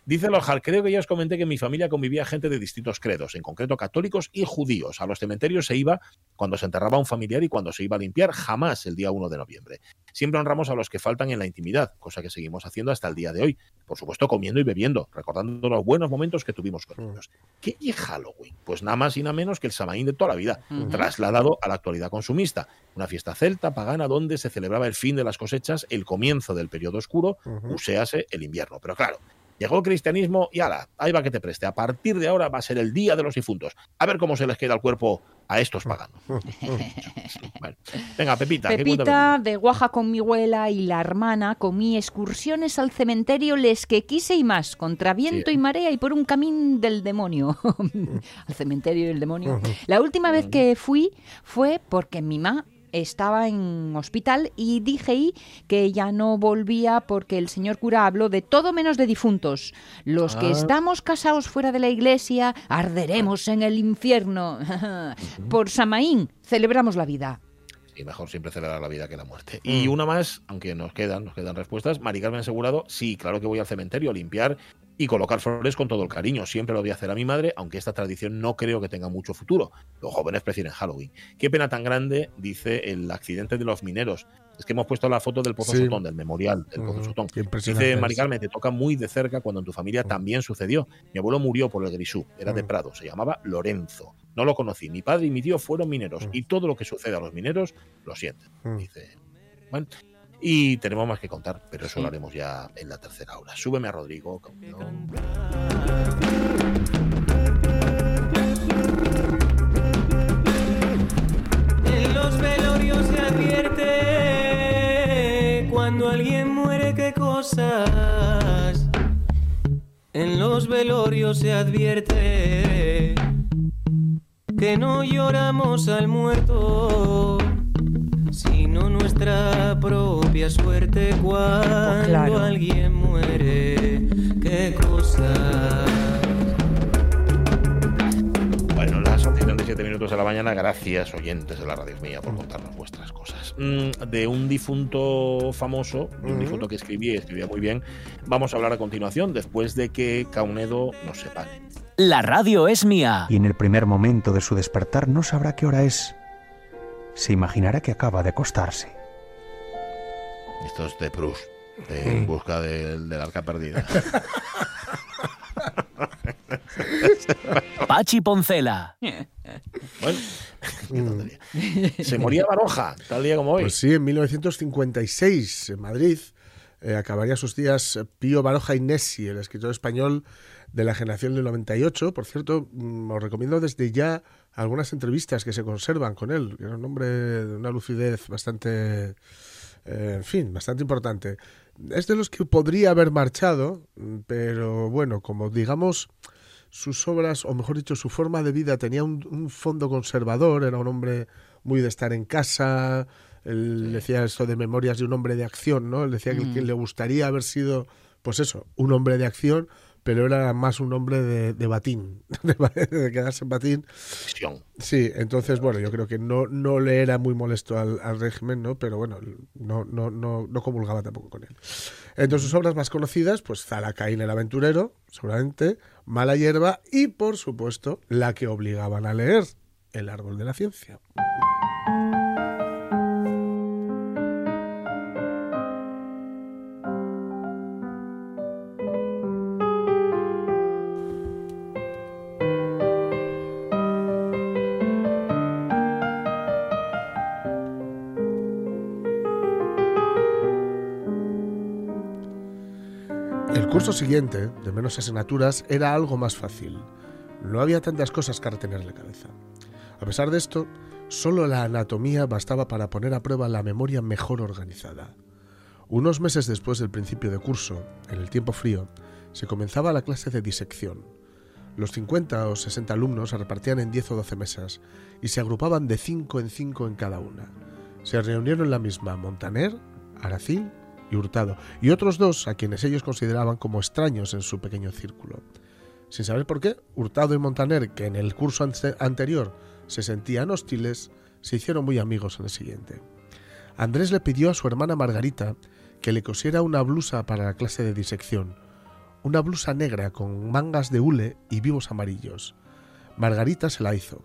Dice Lorjar, creo que ya os comenté que en mi familia convivía gente de distintos credos, en concreto católicos y judíos. A los cementerios se iba cuando se enterraba un familiar y cuando se iba a limpiar, jamás el día 1 de noviembre. Siempre honramos a los que faltan en la intimidad, cosa que seguimos haciendo hasta el día de hoy. Por supuesto, comiendo y bebiendo, recordando los buenos momentos que tuvimos con ellos. ¿Qué es Halloween? Pues nada más y nada menos que el Samaín de toda la vida, Trasladado a la actualidad consumista. Una fiesta celta, pagana, donde se celebraba el fin de las cosechas, el comienzo del periodo oscuro, uséase el invierno. Pero claro, llegó el cristianismo y ala, ahí va que te preste. A partir de ahora va a ser el día de los difuntos. A ver cómo se les queda el cuerpo a estos paganos. [LAUGHS] Bueno, venga, Pepita. ¿qué cuenta Pepita de Guaja con mi abuela y la hermana comí excursiones al cementerio les que quise y más, contra viento Sí. y marea y por un camín del demonio. [LAUGHS] al cementerio del demonio. La última vez que fui fue porque mi mamá estaba en hospital y dije ahí que ya no volvía porque el señor cura habló de todo menos de difuntos. Los que Ah. estamos casados fuera de la iglesia arderemos en el infierno. [LAUGHS] Por Samaín celebramos la vida. Y mejor siempre celebrar la vida que la muerte. Mm. Y una más, aunque nos quedan, nos quedan respuestas. Mari Carmen asegurado, sí, claro que voy al cementerio a limpiar y colocar flores con todo el cariño. Siempre lo voy a hacer a mi madre, aunque esta tradición no creo que tenga mucho futuro. Los jóvenes prefieren Halloween. Qué pena tan grande, dice el accidente de los mineros. Es que hemos puesto la foto del Pozo Sí. Sotón, del memorial del Pozo Sotón. Dice es. Mari Carmen, te toca muy de cerca cuando en tu familia también sucedió. Mi abuelo murió por el grisú, era de. Prado, se llamaba Lorenzo. No lo conocí. Mi padre y mi tío fueron mineros y todo lo que sucede a los mineros lo sienten. Dice. Bueno, y tenemos más que contar, pero eso Sí. lo haremos ya en la tercera hora. Súbeme a Rodrigo. cabrón. En los velorios se advierte cuando alguien muere qué cosas. En los velorios se advierte que no lloramos al muerto, sino nuestra propia suerte cuando claro. alguien muere qué cosas. Bueno, las 11 minutos de la mañana, gracias oyentes de la radio mía por contarnos vuestras cosas. Mm, de un difunto famoso, de un difunto que escribía y escribía muy bien, vamos a hablar a continuación, después de que Caunedo nos separe. La radio es mía. y en el primer momento de su despertar no sabrá qué hora es. Se imaginará que acaba de acostarse. Esto es de Proust, de En busca del, del arca perdida. [LAUGHS] Pachi Poncela. Bueno, qué. Se moría Baroja, tal día como hoy. Pues sí, en 1956, en Madrid, eh, acabaría sus días Pío Baroja Inesi, el escritor español de la generación del 98. Por cierto, mm, os recomiendo desde ya algunas entrevistas que se conservan con él. que Era un hombre de una lucidez bastante, eh, en fin, bastante importante. Es de los que podría haber marchado, mm, pero bueno, como digamos sus obras, o mejor dicho, su forma de vida tenía un, un fondo conservador, era un hombre muy de estar en casa, él decía esto de memorias de un hombre de acción, ¿no? Él decía que, Mm. que le gustaría haber sido, pues eso, un hombre de acción, pero era más un hombre de, de batín, [LAUGHS] de, de quedarse en batín. Sí, entonces, bueno, yo creo que no, no le era muy molesto al, al régimen, ¿no? Pero bueno, no, no, no, no comulgaba tampoco con él. Entre sus obras más conocidas, pues Zalacaín el aventurero, seguramente, Mala hierba y, por supuesto, la que obligaban a leer, El árbol de la ciencia. Curso siguiente, de menos asignaturas, era algo más fácil. No había tantas cosas que retenerle cabeza. A pesar de esto, solo la anatomía bastaba para poner a prueba la memoria mejor organizada. Unos meses después del principio de curso, en el tiempo frío, se comenzaba la clase de disección. Los 50 o 60 alumnos se repartían en 10 o 12 mesas y se agrupaban de 5 en 5 en cada una. Se reunieron en la misma Montaner, Aracil y Hurtado, y otros dos a quienes ellos consideraban como extraños en su pequeño círculo. Sin saber por qué, Hurtado y Montaner, que en el curso ante- anterior se sentían hostiles, se hicieron muy amigos en el siguiente. Andrés le pidió a su hermana Margarita que le cosiera una blusa para la clase de disección, una blusa negra con mangas de hule y vivos amarillos. Margarita se la hizo.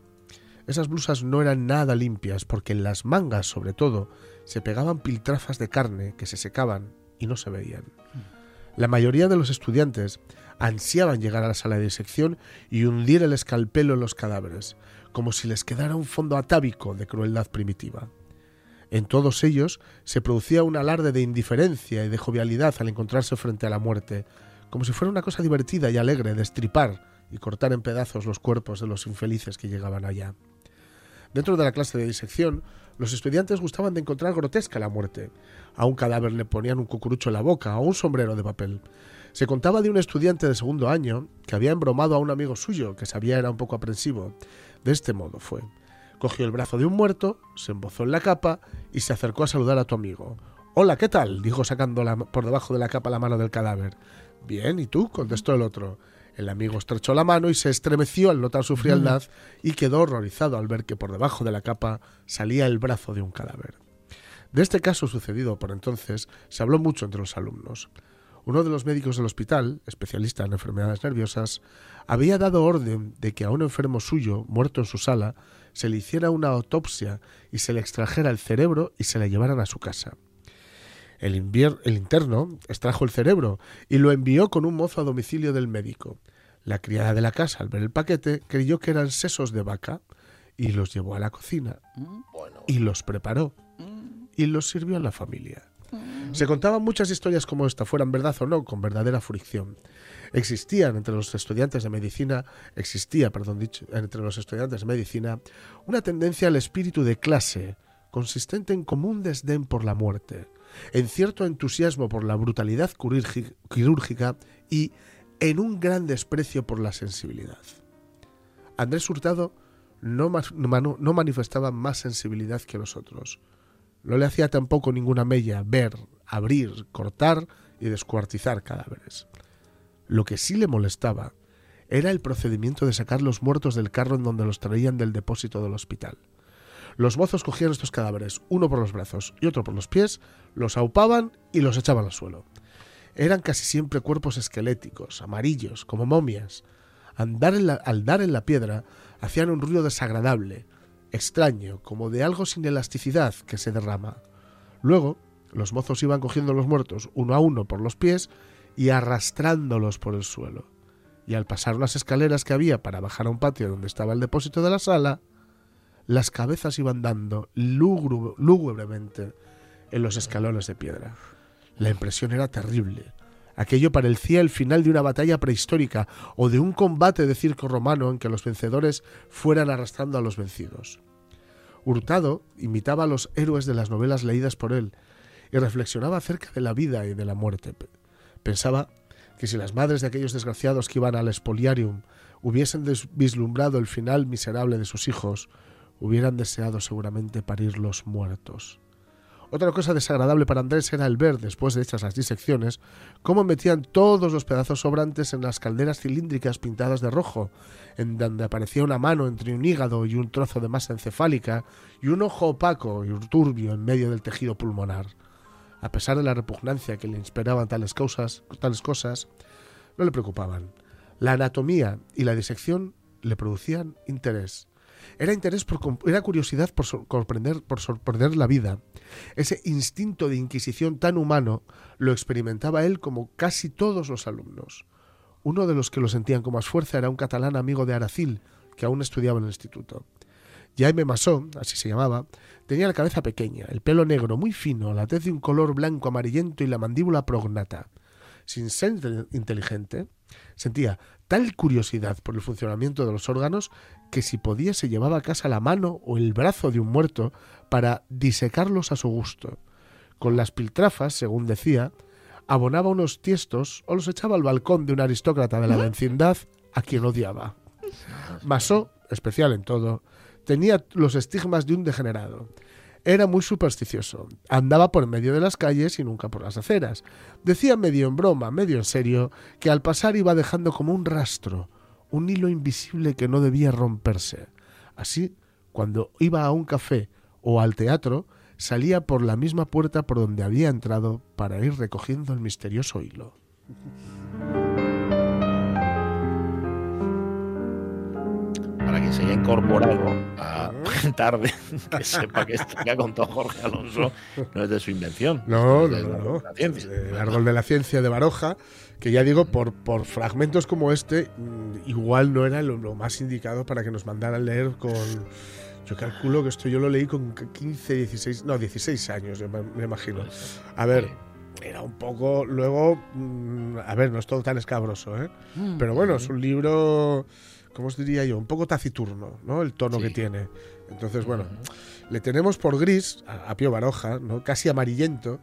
Esas blusas no eran nada limpias porque en las mangas, sobre todo, se pegaban piltrafas de carne que se secaban y no se veían. La mayoría de los estudiantes ansiaban llegar a la sala de disección y hundir el escalpelo en los cadáveres, como si les quedara un fondo atávico de crueldad primitiva. En todos ellos se producía un alarde de indiferencia y de jovialidad al encontrarse frente a la muerte, como si fuera una cosa divertida y alegre destripar y cortar en pedazos los cuerpos de los infelices que llegaban allá. Dentro de la clase de disección, los estudiantes gustaban de encontrar grotesca la muerte. A un cadáver le ponían un cucurucho en la boca o un sombrero de papel. Se contaba de un estudiante de segundo año que había embromado a un amigo suyo que sabía era un poco aprensivo. De este modo fue. Cogió el brazo de un muerto, se embozó en la capa y se acercó a saludar a tu amigo. Hola, ¿qué tal? dijo sacando por debajo de la capa la mano del cadáver. Bien, ¿y tú? contestó el otro. El amigo estrechó la mano y se estremeció al notar su frialdad y quedó horrorizado al ver que por debajo de la capa salía el brazo de un cadáver. De este caso sucedido por entonces se habló mucho entre los alumnos. Uno de los médicos del hospital, especialista en enfermedades nerviosas, había dado orden de que a un enfermo suyo, muerto en su sala, se le hiciera una autopsia y se le extrajera el cerebro y se le llevaran a su casa. El, interno extrajo el cerebro y lo envió con un mozo a domicilio del médico. La criada de la casa, al ver el paquete, creyó que eran sesos de vaca y los llevó a la cocina y los preparó y los sirvió a la familia. Se contaban muchas historias como esta, fueran verdad o no, con verdadera fricción. Existían entre los estudiantes de medicina, existía, perdón, dicho, entre los estudiantes de medicina, una tendencia al espíritu de clase, consistente en común desdén por la muerte, en cierto entusiasmo por la brutalidad quirúrgi- quirúrgica y en un gran desprecio por la sensibilidad. Andrés Hurtado no, manifestaba más sensibilidad que los otros. No le hacía tampoco ninguna mella ver, abrir, cortar y descuartizar cadáveres. Lo que sí le molestaba era el procedimiento de sacar los muertos del carro en donde los traían del depósito del hospital. Los mozos cogían estos cadáveres, uno por los brazos y otro por los pies, los aupaban y los echaban al suelo. Eran casi siempre cuerpos esqueléticos, amarillos, como momias. Al dar en la piedra hacían un ruido desagradable, extraño, como de algo sin elasticidad que se derrama. Luego, los mozos iban cogiendo los muertos uno a uno por los pies y arrastrándolos por el suelo. Y al pasar unas escaleras que había para bajar a un patio donde estaba el depósito de la sala, las cabezas iban dando lúgubremente en los escalones de piedra. La impresión era terrible. Aquello parecía el final de una batalla prehistórica o de un combate de circo romano en que los vencedores fueran arrastrando a los vencidos. Hurtado imitaba a los héroes de las novelas leídas por él y reflexionaba acerca de la vida y de la muerte. Pensaba que si las madres de aquellos desgraciados que iban al expoliarium hubiesen vislumbrado el final miserable de sus hijos, hubieran deseado seguramente parirlos muertos. Otra cosa desagradable para Andrés era el ver, después de hechas las disecciones, cómo metían todos los pedazos sobrantes en las calderas cilíndricas pintadas de rojo, en donde aparecía una mano entre un hígado y un trozo de masa encefálica y un ojo opaco y turbio en medio del tejido pulmonar. A pesar de la repugnancia que le inspiraban tales cosas, tales cosas, no le preocupaban. La anatomía y la disección le producían interés. Era interés era curiosidad por sorprender, por sorprender la vida. Ese instinto de inquisición tan humano lo experimentaba él como casi todos los alumnos. Uno de los que lo sentían con más fuerza era un catalán amigo de Aracil, que aún estudiaba en el instituto. Jaime Massó, así se llamaba, tenía la cabeza pequeña, el pelo negro muy fino, la tez de un color blanco amarillento y la mandíbula prognata. Sin ser inte- inteligente, sentía tal curiosidad por el funcionamiento de los órganos que si podía se llevaba a casa la mano o el brazo de un muerto para disecarlos a su gusto. Con las piltrafas, según decía, abonaba unos tiestos o los echaba al balcón de un aristócrata de la vecindad a quien odiaba. Masó, especial en todo, tenía los estigmas de un degenerado. Era muy supersticioso. Andaba por medio de las calles y nunca por las aceras. Decía medio en broma, medio en serio, que al pasar iba dejando como un rastro, un hilo invisible que no debía romperse. Así, cuando iba a un café o al teatro, salía por la misma puerta por donde había entrado para ir recogiendo el misterioso hilo. Quien se haya incorporado a [LAUGHS] tarde, que sepa que esto que ha contado Jorge Alonso no es de su invención. No, es de no, la- no. la ciencia. El árbol de la ciencia de Baroja, que ya digo, por, por fragmentos como este, mm, igual no era lo, lo más indicado para que nos mandaran leer con. Yo calculo que esto yo lo leí con 15, 16, no, 16 años, yo me, me imagino. A ver, era un poco. Luego, mm, a ver, no es todo tan escabroso, ¿eh? Mm. Pero bueno, es un libro. ¿Cómo os diría yo? Un poco taciturno, ¿no? El tono que tiene. Entonces, bueno, le tenemos por gris a, a Pío Baroja, ¿no? Casi amarillento.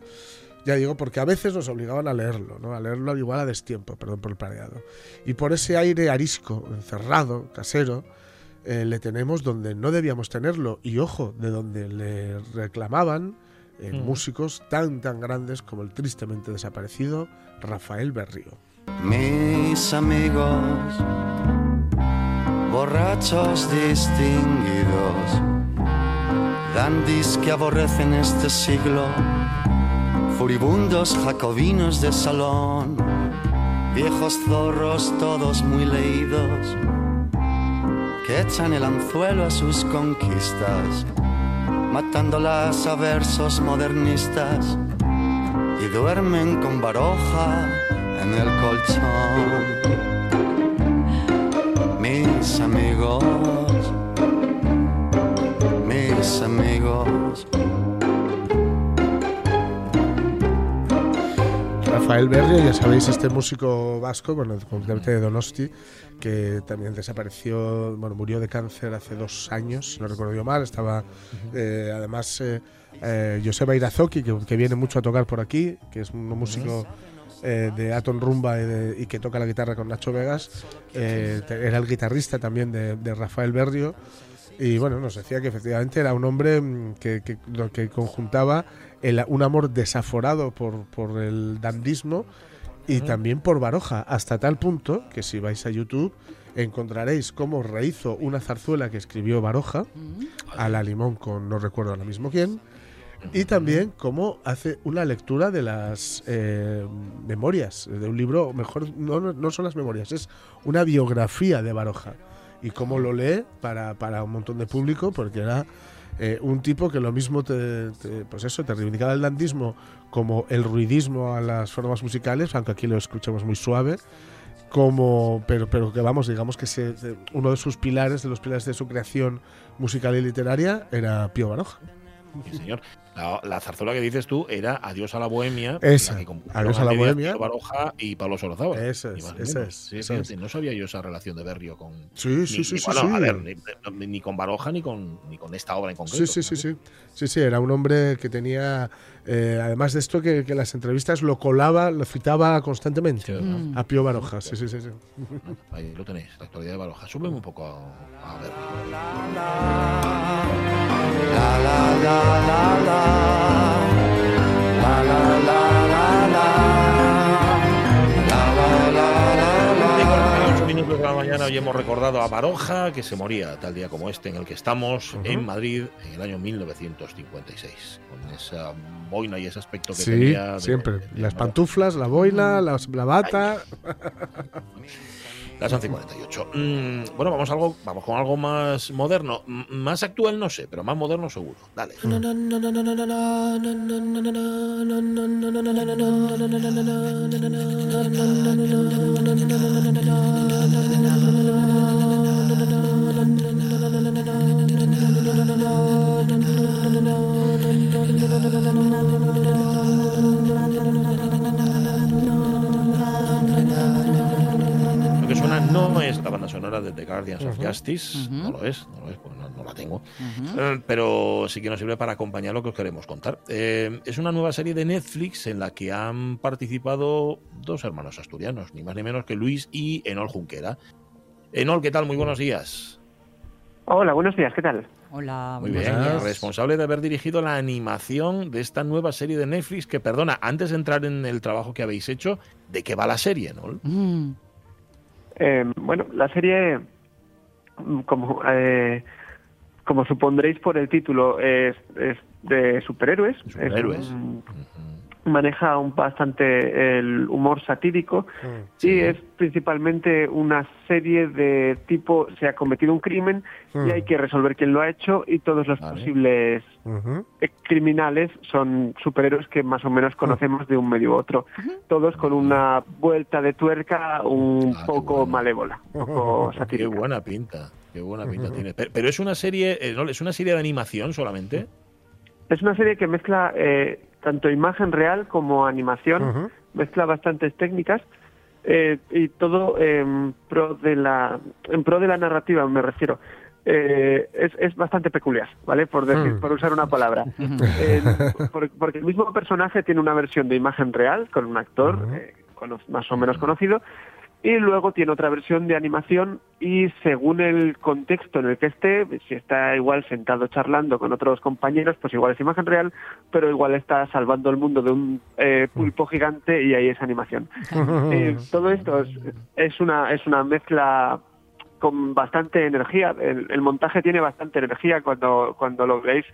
Ya digo, porque a veces nos obligaban a leerlo, ¿no? A leerlo igual a destiempo, perdón por el pareado. Y por ese aire arisco, encerrado, casero, eh, le tenemos donde no debíamos tenerlo. Y ojo, de donde le reclamaban eh, Mm. músicos tan, tan grandes como el tristemente desaparecido Rafael Berrío. Mis amigos, borrachos distinguidos, dandis que aborrecen este siglo, furibundos jacobinos de salón, viejos zorros todos muy leídos, que echan el anzuelo a sus conquistas, matándolas a versos modernistas y duermen con baroja en el colchón. Mis amigos, mis amigos. Rafael Berrio, ya sabéis, este músico vasco, bueno, concretamente de Donosti, que también desapareció, bueno, murió de cáncer hace dos años, si no recuerdo yo mal. Estaba, eh, además, eh, eh, Joseba Irazoki, que, que viene mucho a tocar por aquí, que es un músico eh, de Aton Rumba y, de- y que toca la guitarra con Nacho Vegas. eh, era el guitarrista también de, de Rafael Berrio. Y bueno, nos decía que efectivamente era un hombre mm, que, que, conjuntaba el- un amor desaforado por, por el dandismo y también por Baroja, hasta tal punto que si vais a YouTube encontraréis cómo rehizo una zarzuela que escribió Baroja, a la limón con no recuerdo ahora mismo quién, y también cómo hace una lectura de las eh, memorias, de un libro, mejor, no, no, son las memorias, es una biografía de Baroja. Y cómo lo lee para, para un montón de público, porque era eh, un tipo que lo mismo te, te- pues eso, te reivindicaba el dandismo como el ruidismo a las formas musicales, aunque aquí lo escuchamos muy suave, como pero pero que vamos digamos que se, uno de sus pilares de los pilares de su creación musical y literaria era Pío Baroja [LAUGHS] Sí, señor. La, la zarzuela que dices tú era Adiós a la Bohemia. Esa, la que compusieron Adiós a la Bohemia. Pío Baroja y Pablo Sorozábal. Esa es, esa es, Sí, esa es. No sabía yo esa relación de Berrio con. Sí, ni- sí, ni- sí, bueno, sí. a ver, ni, ni con Baroja ni con, ni con esta obra en concreto. Sí, sí, sí, sí. Sí, sí, era un hombre que tenía, eh, además de esto, que, que en las entrevistas lo colaba, lo citaba constantemente a Pío Baroja. Sí, sí, sí. sí. Ahí lo tenéis, la actualidad de Baroja. Súbeme un poco a, a Berrio. Mañana hoy hemos recordado a Baroja, que se moría tal día como este en el que estamos, en Madrid, en el año 1956. Con esa boina y ese aspecto que Sí, tenía. de- siempre. de- de Las pantuflas, la boina, la, la bata. [LAUGHS] Las 11.48. Mm, bueno, vamos, a algo, vamos con algo más moderno. Más actual no sé, pero más moderno seguro. Dale. No es la banda sonora de The Guardians of. Justice, no lo es, no lo es, porque no, no la tengo. Eh, pero sí que nos sirve para acompañar lo que os queremos contar. Eh, es una nueva serie de Netflix en la que han participado dos hermanos asturianos, ni más ni menos que Luis y Enol Junquera. Enol, ¿qué tal? Muy buenos días. Hola, buenos días, ¿qué tal? Hola, Muy bien, días. responsable de haber dirigido la animación de esta nueva serie de Netflix que, perdona, antes de entrar en el trabajo que habéis hecho, ¿de qué va la serie, Enol? Mm, Eh, bueno, la serie, mm, como, eh, como supondréis por el título, es, es de superhéroes. Es un- maneja un bastante el humor satírico y es principalmente una serie de tipo se ha cometido un crimen y hay que resolver quién lo ha hecho y todos los posibles eh, criminales son superhéroes que más o menos conocemos de un medio u otro. Todos con una vuelta de tuerca un poco malévola, un poco [LAUGHS] Qué buena pinta, qué buena pinta tiene. Pero, pero es una serie, eh, ¿no? es una serie de animación solamente. Es una serie que mezcla eh, tanto imagen real como animación, mezcla bastantes técnicas eh, y todo en pro de la en pro de la narrativa me refiero. Eh, es, es bastante peculiar, ¿vale? Por decir, Mm. por usar una palabra. [LAUGHS] Eh, por- porque el mismo personaje tiene una versión de imagen real con un actor eh, cono- más o menos conocido Y luego tiene otra versión de animación y según el contexto en el que esté, si está igual sentado charlando con otros compañeros, pues igual es imagen real, pero igual está salvando el mundo de un eh, pulpo gigante y ahí es animación. [LAUGHS] Eh, todo esto es, es una es una mezcla con bastante energía. El, el montaje tiene bastante energía cuando cuando lo veáis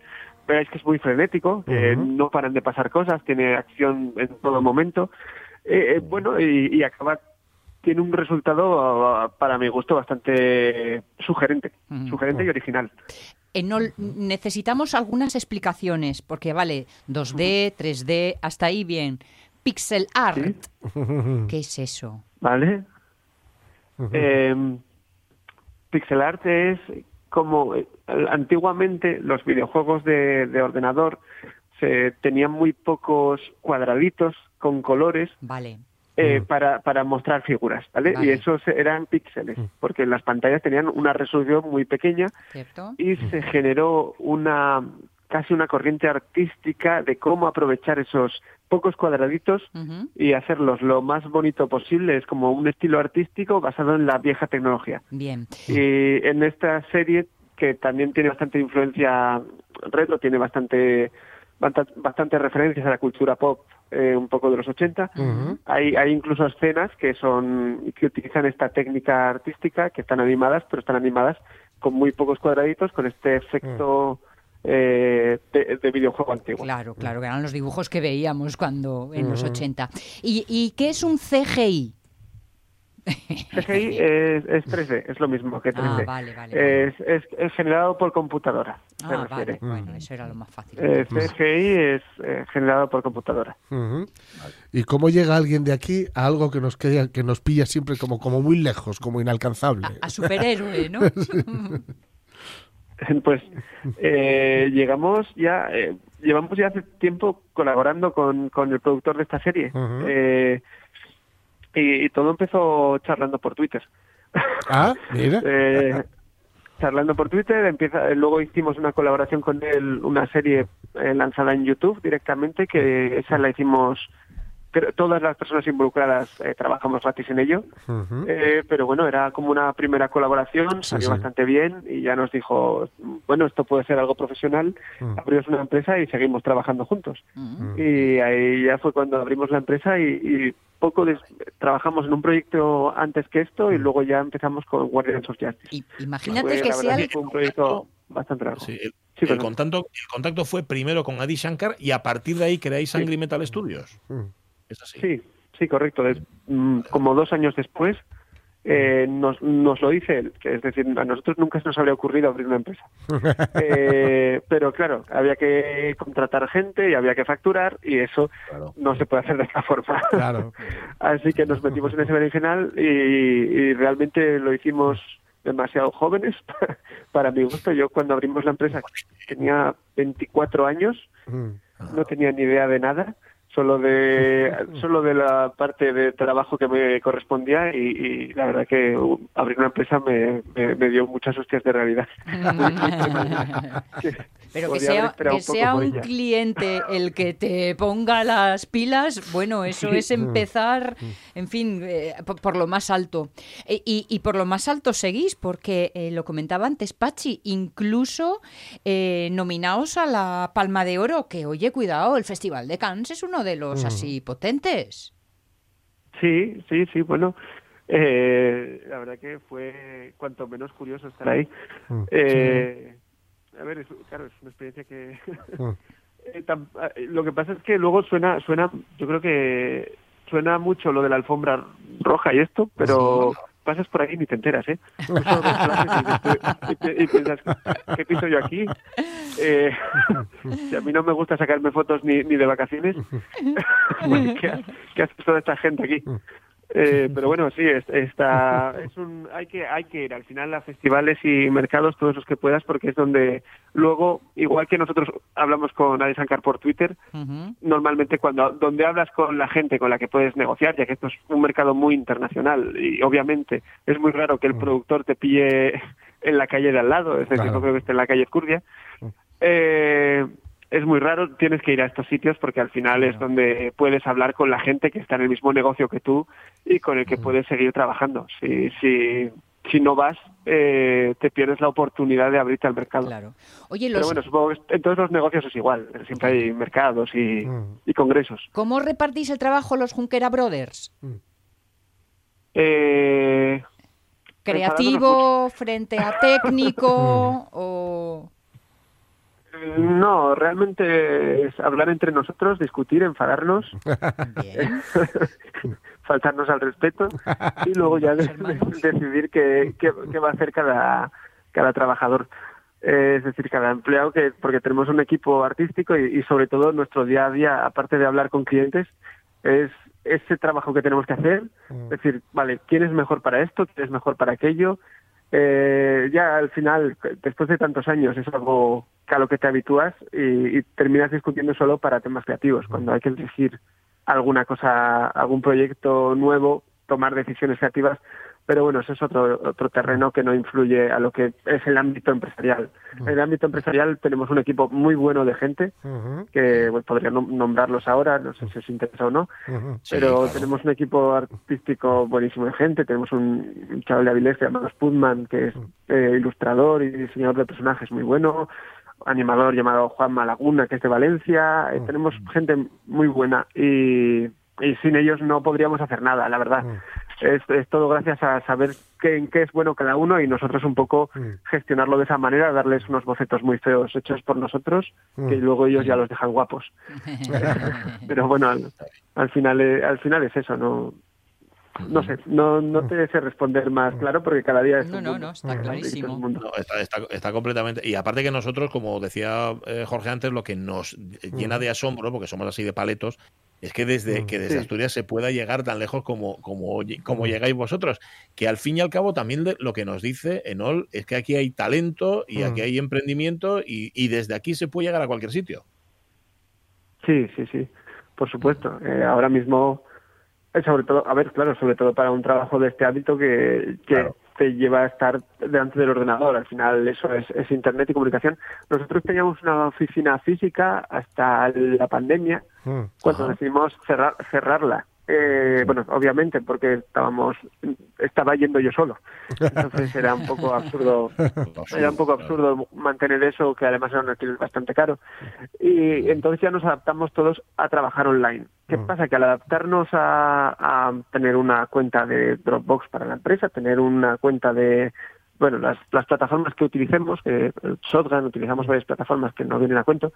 veáis que es muy frenético, que Ujú. no paran de pasar cosas, tiene acción en todo momento. Eh, eh, bueno, y, y acaba tiene un resultado ah, para mi gusto bastante sugerente, sugerente y original. Eh, no, necesitamos algunas explicaciones, porque vale, 2D, 3D, hasta ahí bien. Pixel art, [LAUGHS] ¿qué es eso? ¿Vale? Eh, pixel art es como eh, antiguamente los videojuegos de, de ordenador se tenían muy pocos cuadraditos con colores Vale. Eh, para, para mostrar figuras, ¿vale? Vale. Y esos eran píxeles, porque las pantallas tenían una resolución muy pequeña ¿Cierto? y se generó una casi una corriente artística de cómo aprovechar esos pocos cuadraditos y hacerlos lo más bonito posible. Es como un estilo artístico basado en la vieja tecnología. Bien. Y en esta serie, que también tiene bastante influencia retro, tiene bastante basta- bastantes referencias a la cultura pop, eh, un poco de los 80. Hay, hay incluso escenas que son que utilizan esta técnica artística, que están animadas, pero están animadas con muy pocos cuadraditos, con este efecto eh, de, de videojuego antiguo. Claro, claro, que eran los dibujos que veíamos cuando en los Ujú. 80. ¿Y, y qué es un CGI? [LAUGHS] CGI es, es 3D, es lo mismo que 3D. Ah, vale, vale, Es, es- es generado por computadora. se Ah, refiere. vale, bueno, eso era lo más fácil. Eh, CGI es eh, generado por computadora. ¿Y cómo llega alguien de aquí a algo que nos queda, que nos pilla siempre como, como muy lejos, como inalcanzable? A superhéroe, ¿no? [LAUGHS] [LAUGHS] Pues eh, llegamos ya, eh, llevamos ya hace tiempo colaborando con, con el productor de esta serie. Eh, y, y todo empezó charlando por Twitter. [LAUGHS] Ah, mira. [LAUGHS] Eh, charlando por Twitter, empieza, luego hicimos una colaboración con él, una serie eh, lanzada en YouTube directamente, que esa la hicimos, todas las personas involucradas eh, trabajamos gratis en ello, eh, pero bueno, era como una primera colaboración, salió sí. bastante bien y ya nos dijo, bueno, esto puede ser algo profesional, Mm. abrimos una empresa y seguimos trabajando juntos. Y ahí ya fue cuando abrimos la empresa y, y poco des- trabajamos en un proyecto antes que esto y luego ya empezamos con Guardians of Justice. Imagínate Fue, que la sea verdad el- que fue un proyecto bastante largo. Sí, el, Sí, el perdón. contacto, el contacto fue primero con Adi Shankar y a partir de ahí creáis Angry Metal Studios. Es así. Sí, sí, correcto. Mm, como dos años después eh, nos, nos lo dice él, es decir, a nosotros nunca se nos habría ocurrido abrir una empresa. [LAUGHS] Eh, pero claro, había que contratar gente y había que facturar y eso no se puede hacer de esta forma. Claro. [LAUGHS] Así que nos metimos en ese berenjenal y, y realmente lo hicimos demasiado jóvenes [LAUGHS] para mi gusto. Yo cuando abrimos la empresa tenía 24 años, no tenía ni idea de nada, solo de solo de la parte de trabajo que me correspondía y, y la verdad que uh, abrir una empresa me, me- me dio muchas hostias de realidad. [LAUGHS] Pero que sea, que sea un ella. cliente el que te ponga las pilas, bueno, eso Sí. es empezar, en fin, eh, por, por lo más alto. E- y, y por lo más alto seguís, porque eh, lo comentaba antes Pachi, incluso eh, nominaos a la Palma de Oro, que oye, cuidado, el Festival de Cannes es uno de los Mm. así potentes. Sí, sí, sí, bueno, eh, la verdad que fue cuanto menos curioso estar ahí. Eh, a ver, es, claro, es una experiencia que... [LAUGHS] Eh, tam- eh, lo que pasa es que luego suena, suena, yo creo que suena mucho lo de la alfombra roja y esto, pero pasas por ahí y ni te enteras, ¿eh? Clases y, piensas, ¿qué piso yo aquí? Eh, [LAUGHS] a mí no me gusta sacarme fotos ni, ni de vacaciones, [LAUGHS] ¿qué, qué hace toda esta gente aquí? Eh, pero bueno, sí, es, está, [LAUGHS] es un, hay que, hay que ir al final a festivales y mercados todos los que puedas porque es donde luego, igual que nosotros hablamos con Adi Shankar por Twitter, normalmente cuando donde hablas con la gente con la que puedes negociar, ya que esto es un mercado muy internacional y obviamente es muy raro que el productor te pille en la calle de al lado, es decir, Claro. no creo que esté en la calle Escurdia. Eh, es muy raro, tienes que ir a estos sitios porque al final es donde puedes hablar con la gente que está en el mismo negocio que tú y con el que puedes seguir trabajando. Si, si, si no vas, eh, te pierdes la oportunidad de abrirte al mercado. Oye, Pero los, bueno, supongo que en todos los negocios es igual. Siempre hay mercados y, y congresos. ¿cómo repartís el trabajo los Junquera Brothers? Eh, ¿Creativo frente a técnico [LAUGHS] o...? No, realmente es hablar entre nosotros, discutir, enfadarnos, [LAUGHS] faltarnos al respeto y luego ya de- decidir qué, qué- qué va a hacer cada, cada trabajador. Eh, es decir, cada empleado, que porque tenemos un equipo artístico y, y sobre todo nuestro día a día, aparte de hablar con clientes, es ese trabajo que tenemos que hacer. Es decir, vale, ¿quién es mejor para esto? ¿Quién es mejor para aquello? Eh, ya al final, después de tantos años, es algo que a lo que te habitúas y, y terminas discutiendo solo para temas creativos. Cuando hay que elegir alguna cosa, algún proyecto nuevo, tomar decisiones creativas, pero bueno, eso es otro, otro terreno que no influye a lo que es el ámbito empresarial. En el ámbito empresarial tenemos un equipo muy bueno de gente, que bueno, podría nom- nombrarlos ahora, no sé si os interesa o no, pero tenemos un equipo artístico buenísimo de gente, tenemos un, un chaval de Avilés que se llama Spudman, que es eh, ilustrador y diseñador de personajes muy bueno, animador llamado Juan Malaguna, que es de Valencia, eh, tenemos gente muy buena y, y sin ellos no podríamos hacer nada, la verdad. Es, es todo gracias a saber qué, en qué es bueno cada uno y nosotros un poco gestionarlo de esa manera, darles unos bocetos muy feos hechos por nosotros, que luego ellos ya los dejan guapos. [LAUGHS] [LAUGHS] Pero bueno, al, al final eh, al final es eso, no no sé, no, no te sé responder más claro porque cada día es No, un no, mundo. no, está clarísimo. No, está, está- está completamente. Y aparte que nosotros, como decía eh, Jorge antes, lo que nos llena de asombro, porque somos así de paletos, es que desde, que desde Sí. Asturias se pueda llegar tan lejos como, como, como llegáis vosotros. Que al fin y al cabo también de- lo que nos dice Enol es que aquí hay talento y aquí Mm. hay emprendimiento y, y desde aquí se puede llegar a cualquier sitio. Sí, sí, sí, por supuesto. Eh, ahora mismo, sobre todo, a ver, claro, sobre todo para un trabajo de este ámbito que, que te lleva a estar delante del ordenador. Al final eso es, es Internet y comunicación. Nosotros teníamos una oficina física hasta la pandemia, cuando decidimos cerrar, cerrarla. Eh, bueno, obviamente, porque estábamos, estaba yendo yo solo. Entonces era un poco absurdo, [LAUGHS] era un poco absurdo mantener eso, que además era un alquiler bastante caro. Y entonces ya nos adaptamos todos a trabajar online. ¿Qué pasa? Que al adaptarnos a, a tener una cuenta de Dropbox para la empresa, tener una cuenta de bueno, las, las plataformas que utilicemos, que el Shotgun, utilizamos varias plataformas que no vienen a cuento,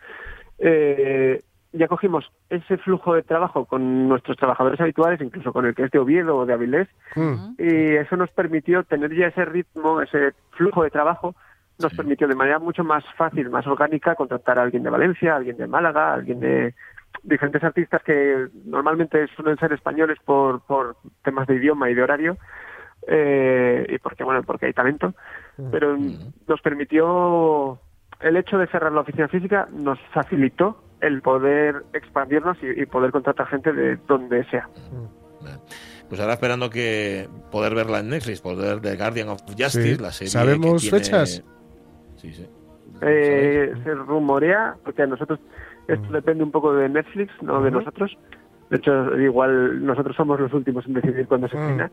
eh, ya cogimos ese flujo de trabajo con nuestros trabajadores habituales, incluso con el que es de Oviedo o de Avilés, y eso nos permitió tener ya ese ritmo, ese flujo de trabajo, nos permitió de manera mucho más fácil, más orgánica, contratar a alguien de Valencia, a alguien de Málaga, a alguien de diferentes artistas que normalmente suelen ser españoles por, por temas de idioma y de horario, eh, y porque, bueno, porque hay talento, pero nos permitió, el hecho de cerrar la oficina física nos facilitó el poder expandirnos y, y poder contratar gente de donde sea. Pues ahora esperando que poder verla en Netflix, poder ver The Guardian of Justice, Sí. la serie. ¿Sabemos que tiene- fechas? Sí, sí. Eh, se rumorea, porque a nosotros esto depende un poco de Netflix, no de nosotros. De hecho, igual nosotros somos los últimos en decidir cuándo se estrena.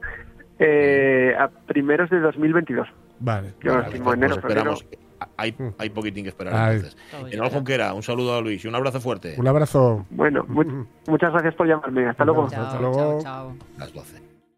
Eh, a primeros de 2022. Vale. Yo Vale, estimo pues enero, esperamos. febrero. Hay, hay poquitín que esperar Ay. entonces. Enol Junquera, un saludo a Luis y un abrazo fuerte. Un abrazo. Bueno, mu- muchas gracias por llamarme. Hasta luego. Hasta luego. Las 12.